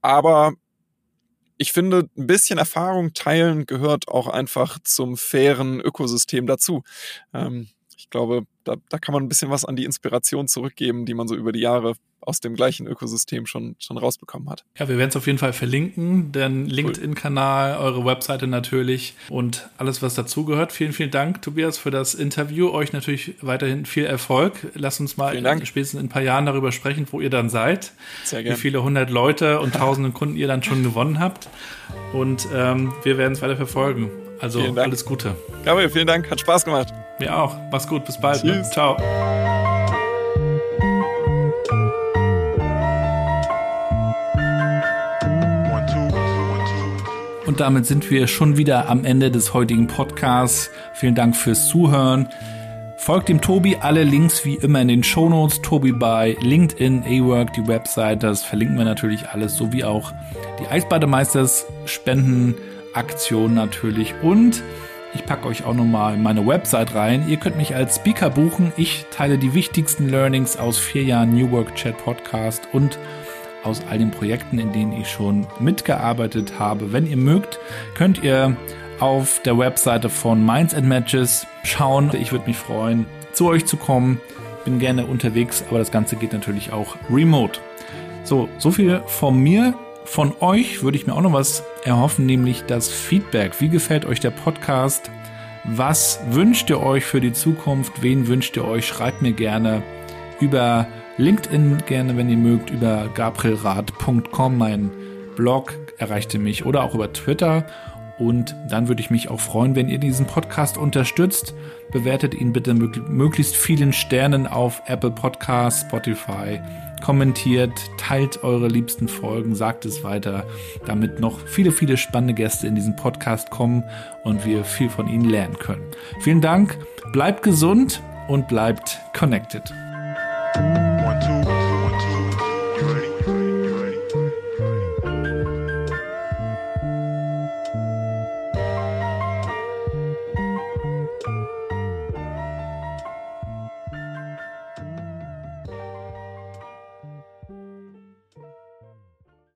Aber ich finde, ein bisschen Erfahrung teilen gehört auch einfach zum fairen Ökosystem dazu. Ähm, ich glaube, da, da kann man ein bisschen was an die Inspiration zurückgeben, die man so über die Jahre aus dem gleichen Ökosystem schon, schon rausbekommen hat. Ja, wir werden es auf jeden Fall verlinken, den LinkedIn-Kanal, eure Webseite natürlich und alles, was dazugehört. Vielen, vielen Dank, Tobias, für das Interview. Euch natürlich weiterhin viel Erfolg. Lasst uns mal spätestens in ein paar Jahren darüber sprechen, wo ihr dann seid. Sehr gerne. Wie viele hundert Leute und [LAUGHS] tausende Kunden ihr dann schon gewonnen habt. Und ähm, wir werden es weiter verfolgen. Also alles Gute. Gabriel, vielen Dank. Hat Spaß gemacht. Mir auch. Mach's gut. Bis bald. Ne? Ciao. Und damit sind wir schon wieder am Ende des heutigen Podcasts. Vielen Dank fürs Zuhören. Folgt dem Tobi, alle Links wie immer in den Shownotes. Tobi bei LinkedIn, A-Work, die Website, das verlinken wir natürlich alles, sowie auch die Eisbademeisters Spendenaktion natürlich. Und ich packe euch auch nochmal meine Website rein. Ihr könnt mich als Speaker buchen. Ich teile die wichtigsten Learnings aus vier Jahren New Work Chat Podcast und aus all den Projekten, in denen ich schon mitgearbeitet habe. Wenn ihr mögt, könnt ihr auf der Webseite von Minds and Matches schauen. Ich würde mich freuen, zu euch zu kommen. Bin gerne unterwegs, aber das Ganze geht natürlich auch remote. So, so viel von mir. Von euch würde ich mir auch noch was erhoffen, nämlich das Feedback. Wie gefällt euch der Podcast? Was wünscht ihr euch für die Zukunft? Wen wünscht ihr euch? Schreibt mir gerne über LinkedIn gerne, wenn ihr mögt, über gabrielrad.com, mein Blog erreicht ihr mich oder auch über Twitter. Und dann würde ich mich auch freuen, wenn ihr diesen Podcast unterstützt. Bewertet ihn bitte möglichst vielen Sternen auf Apple Podcasts, Spotify. Kommentiert, teilt eure liebsten Folgen, sagt es weiter, damit noch viele, viele spannende Gäste in diesen Podcast kommen und wir viel von ihnen lernen können. Vielen Dank, bleibt gesund und bleibt connected.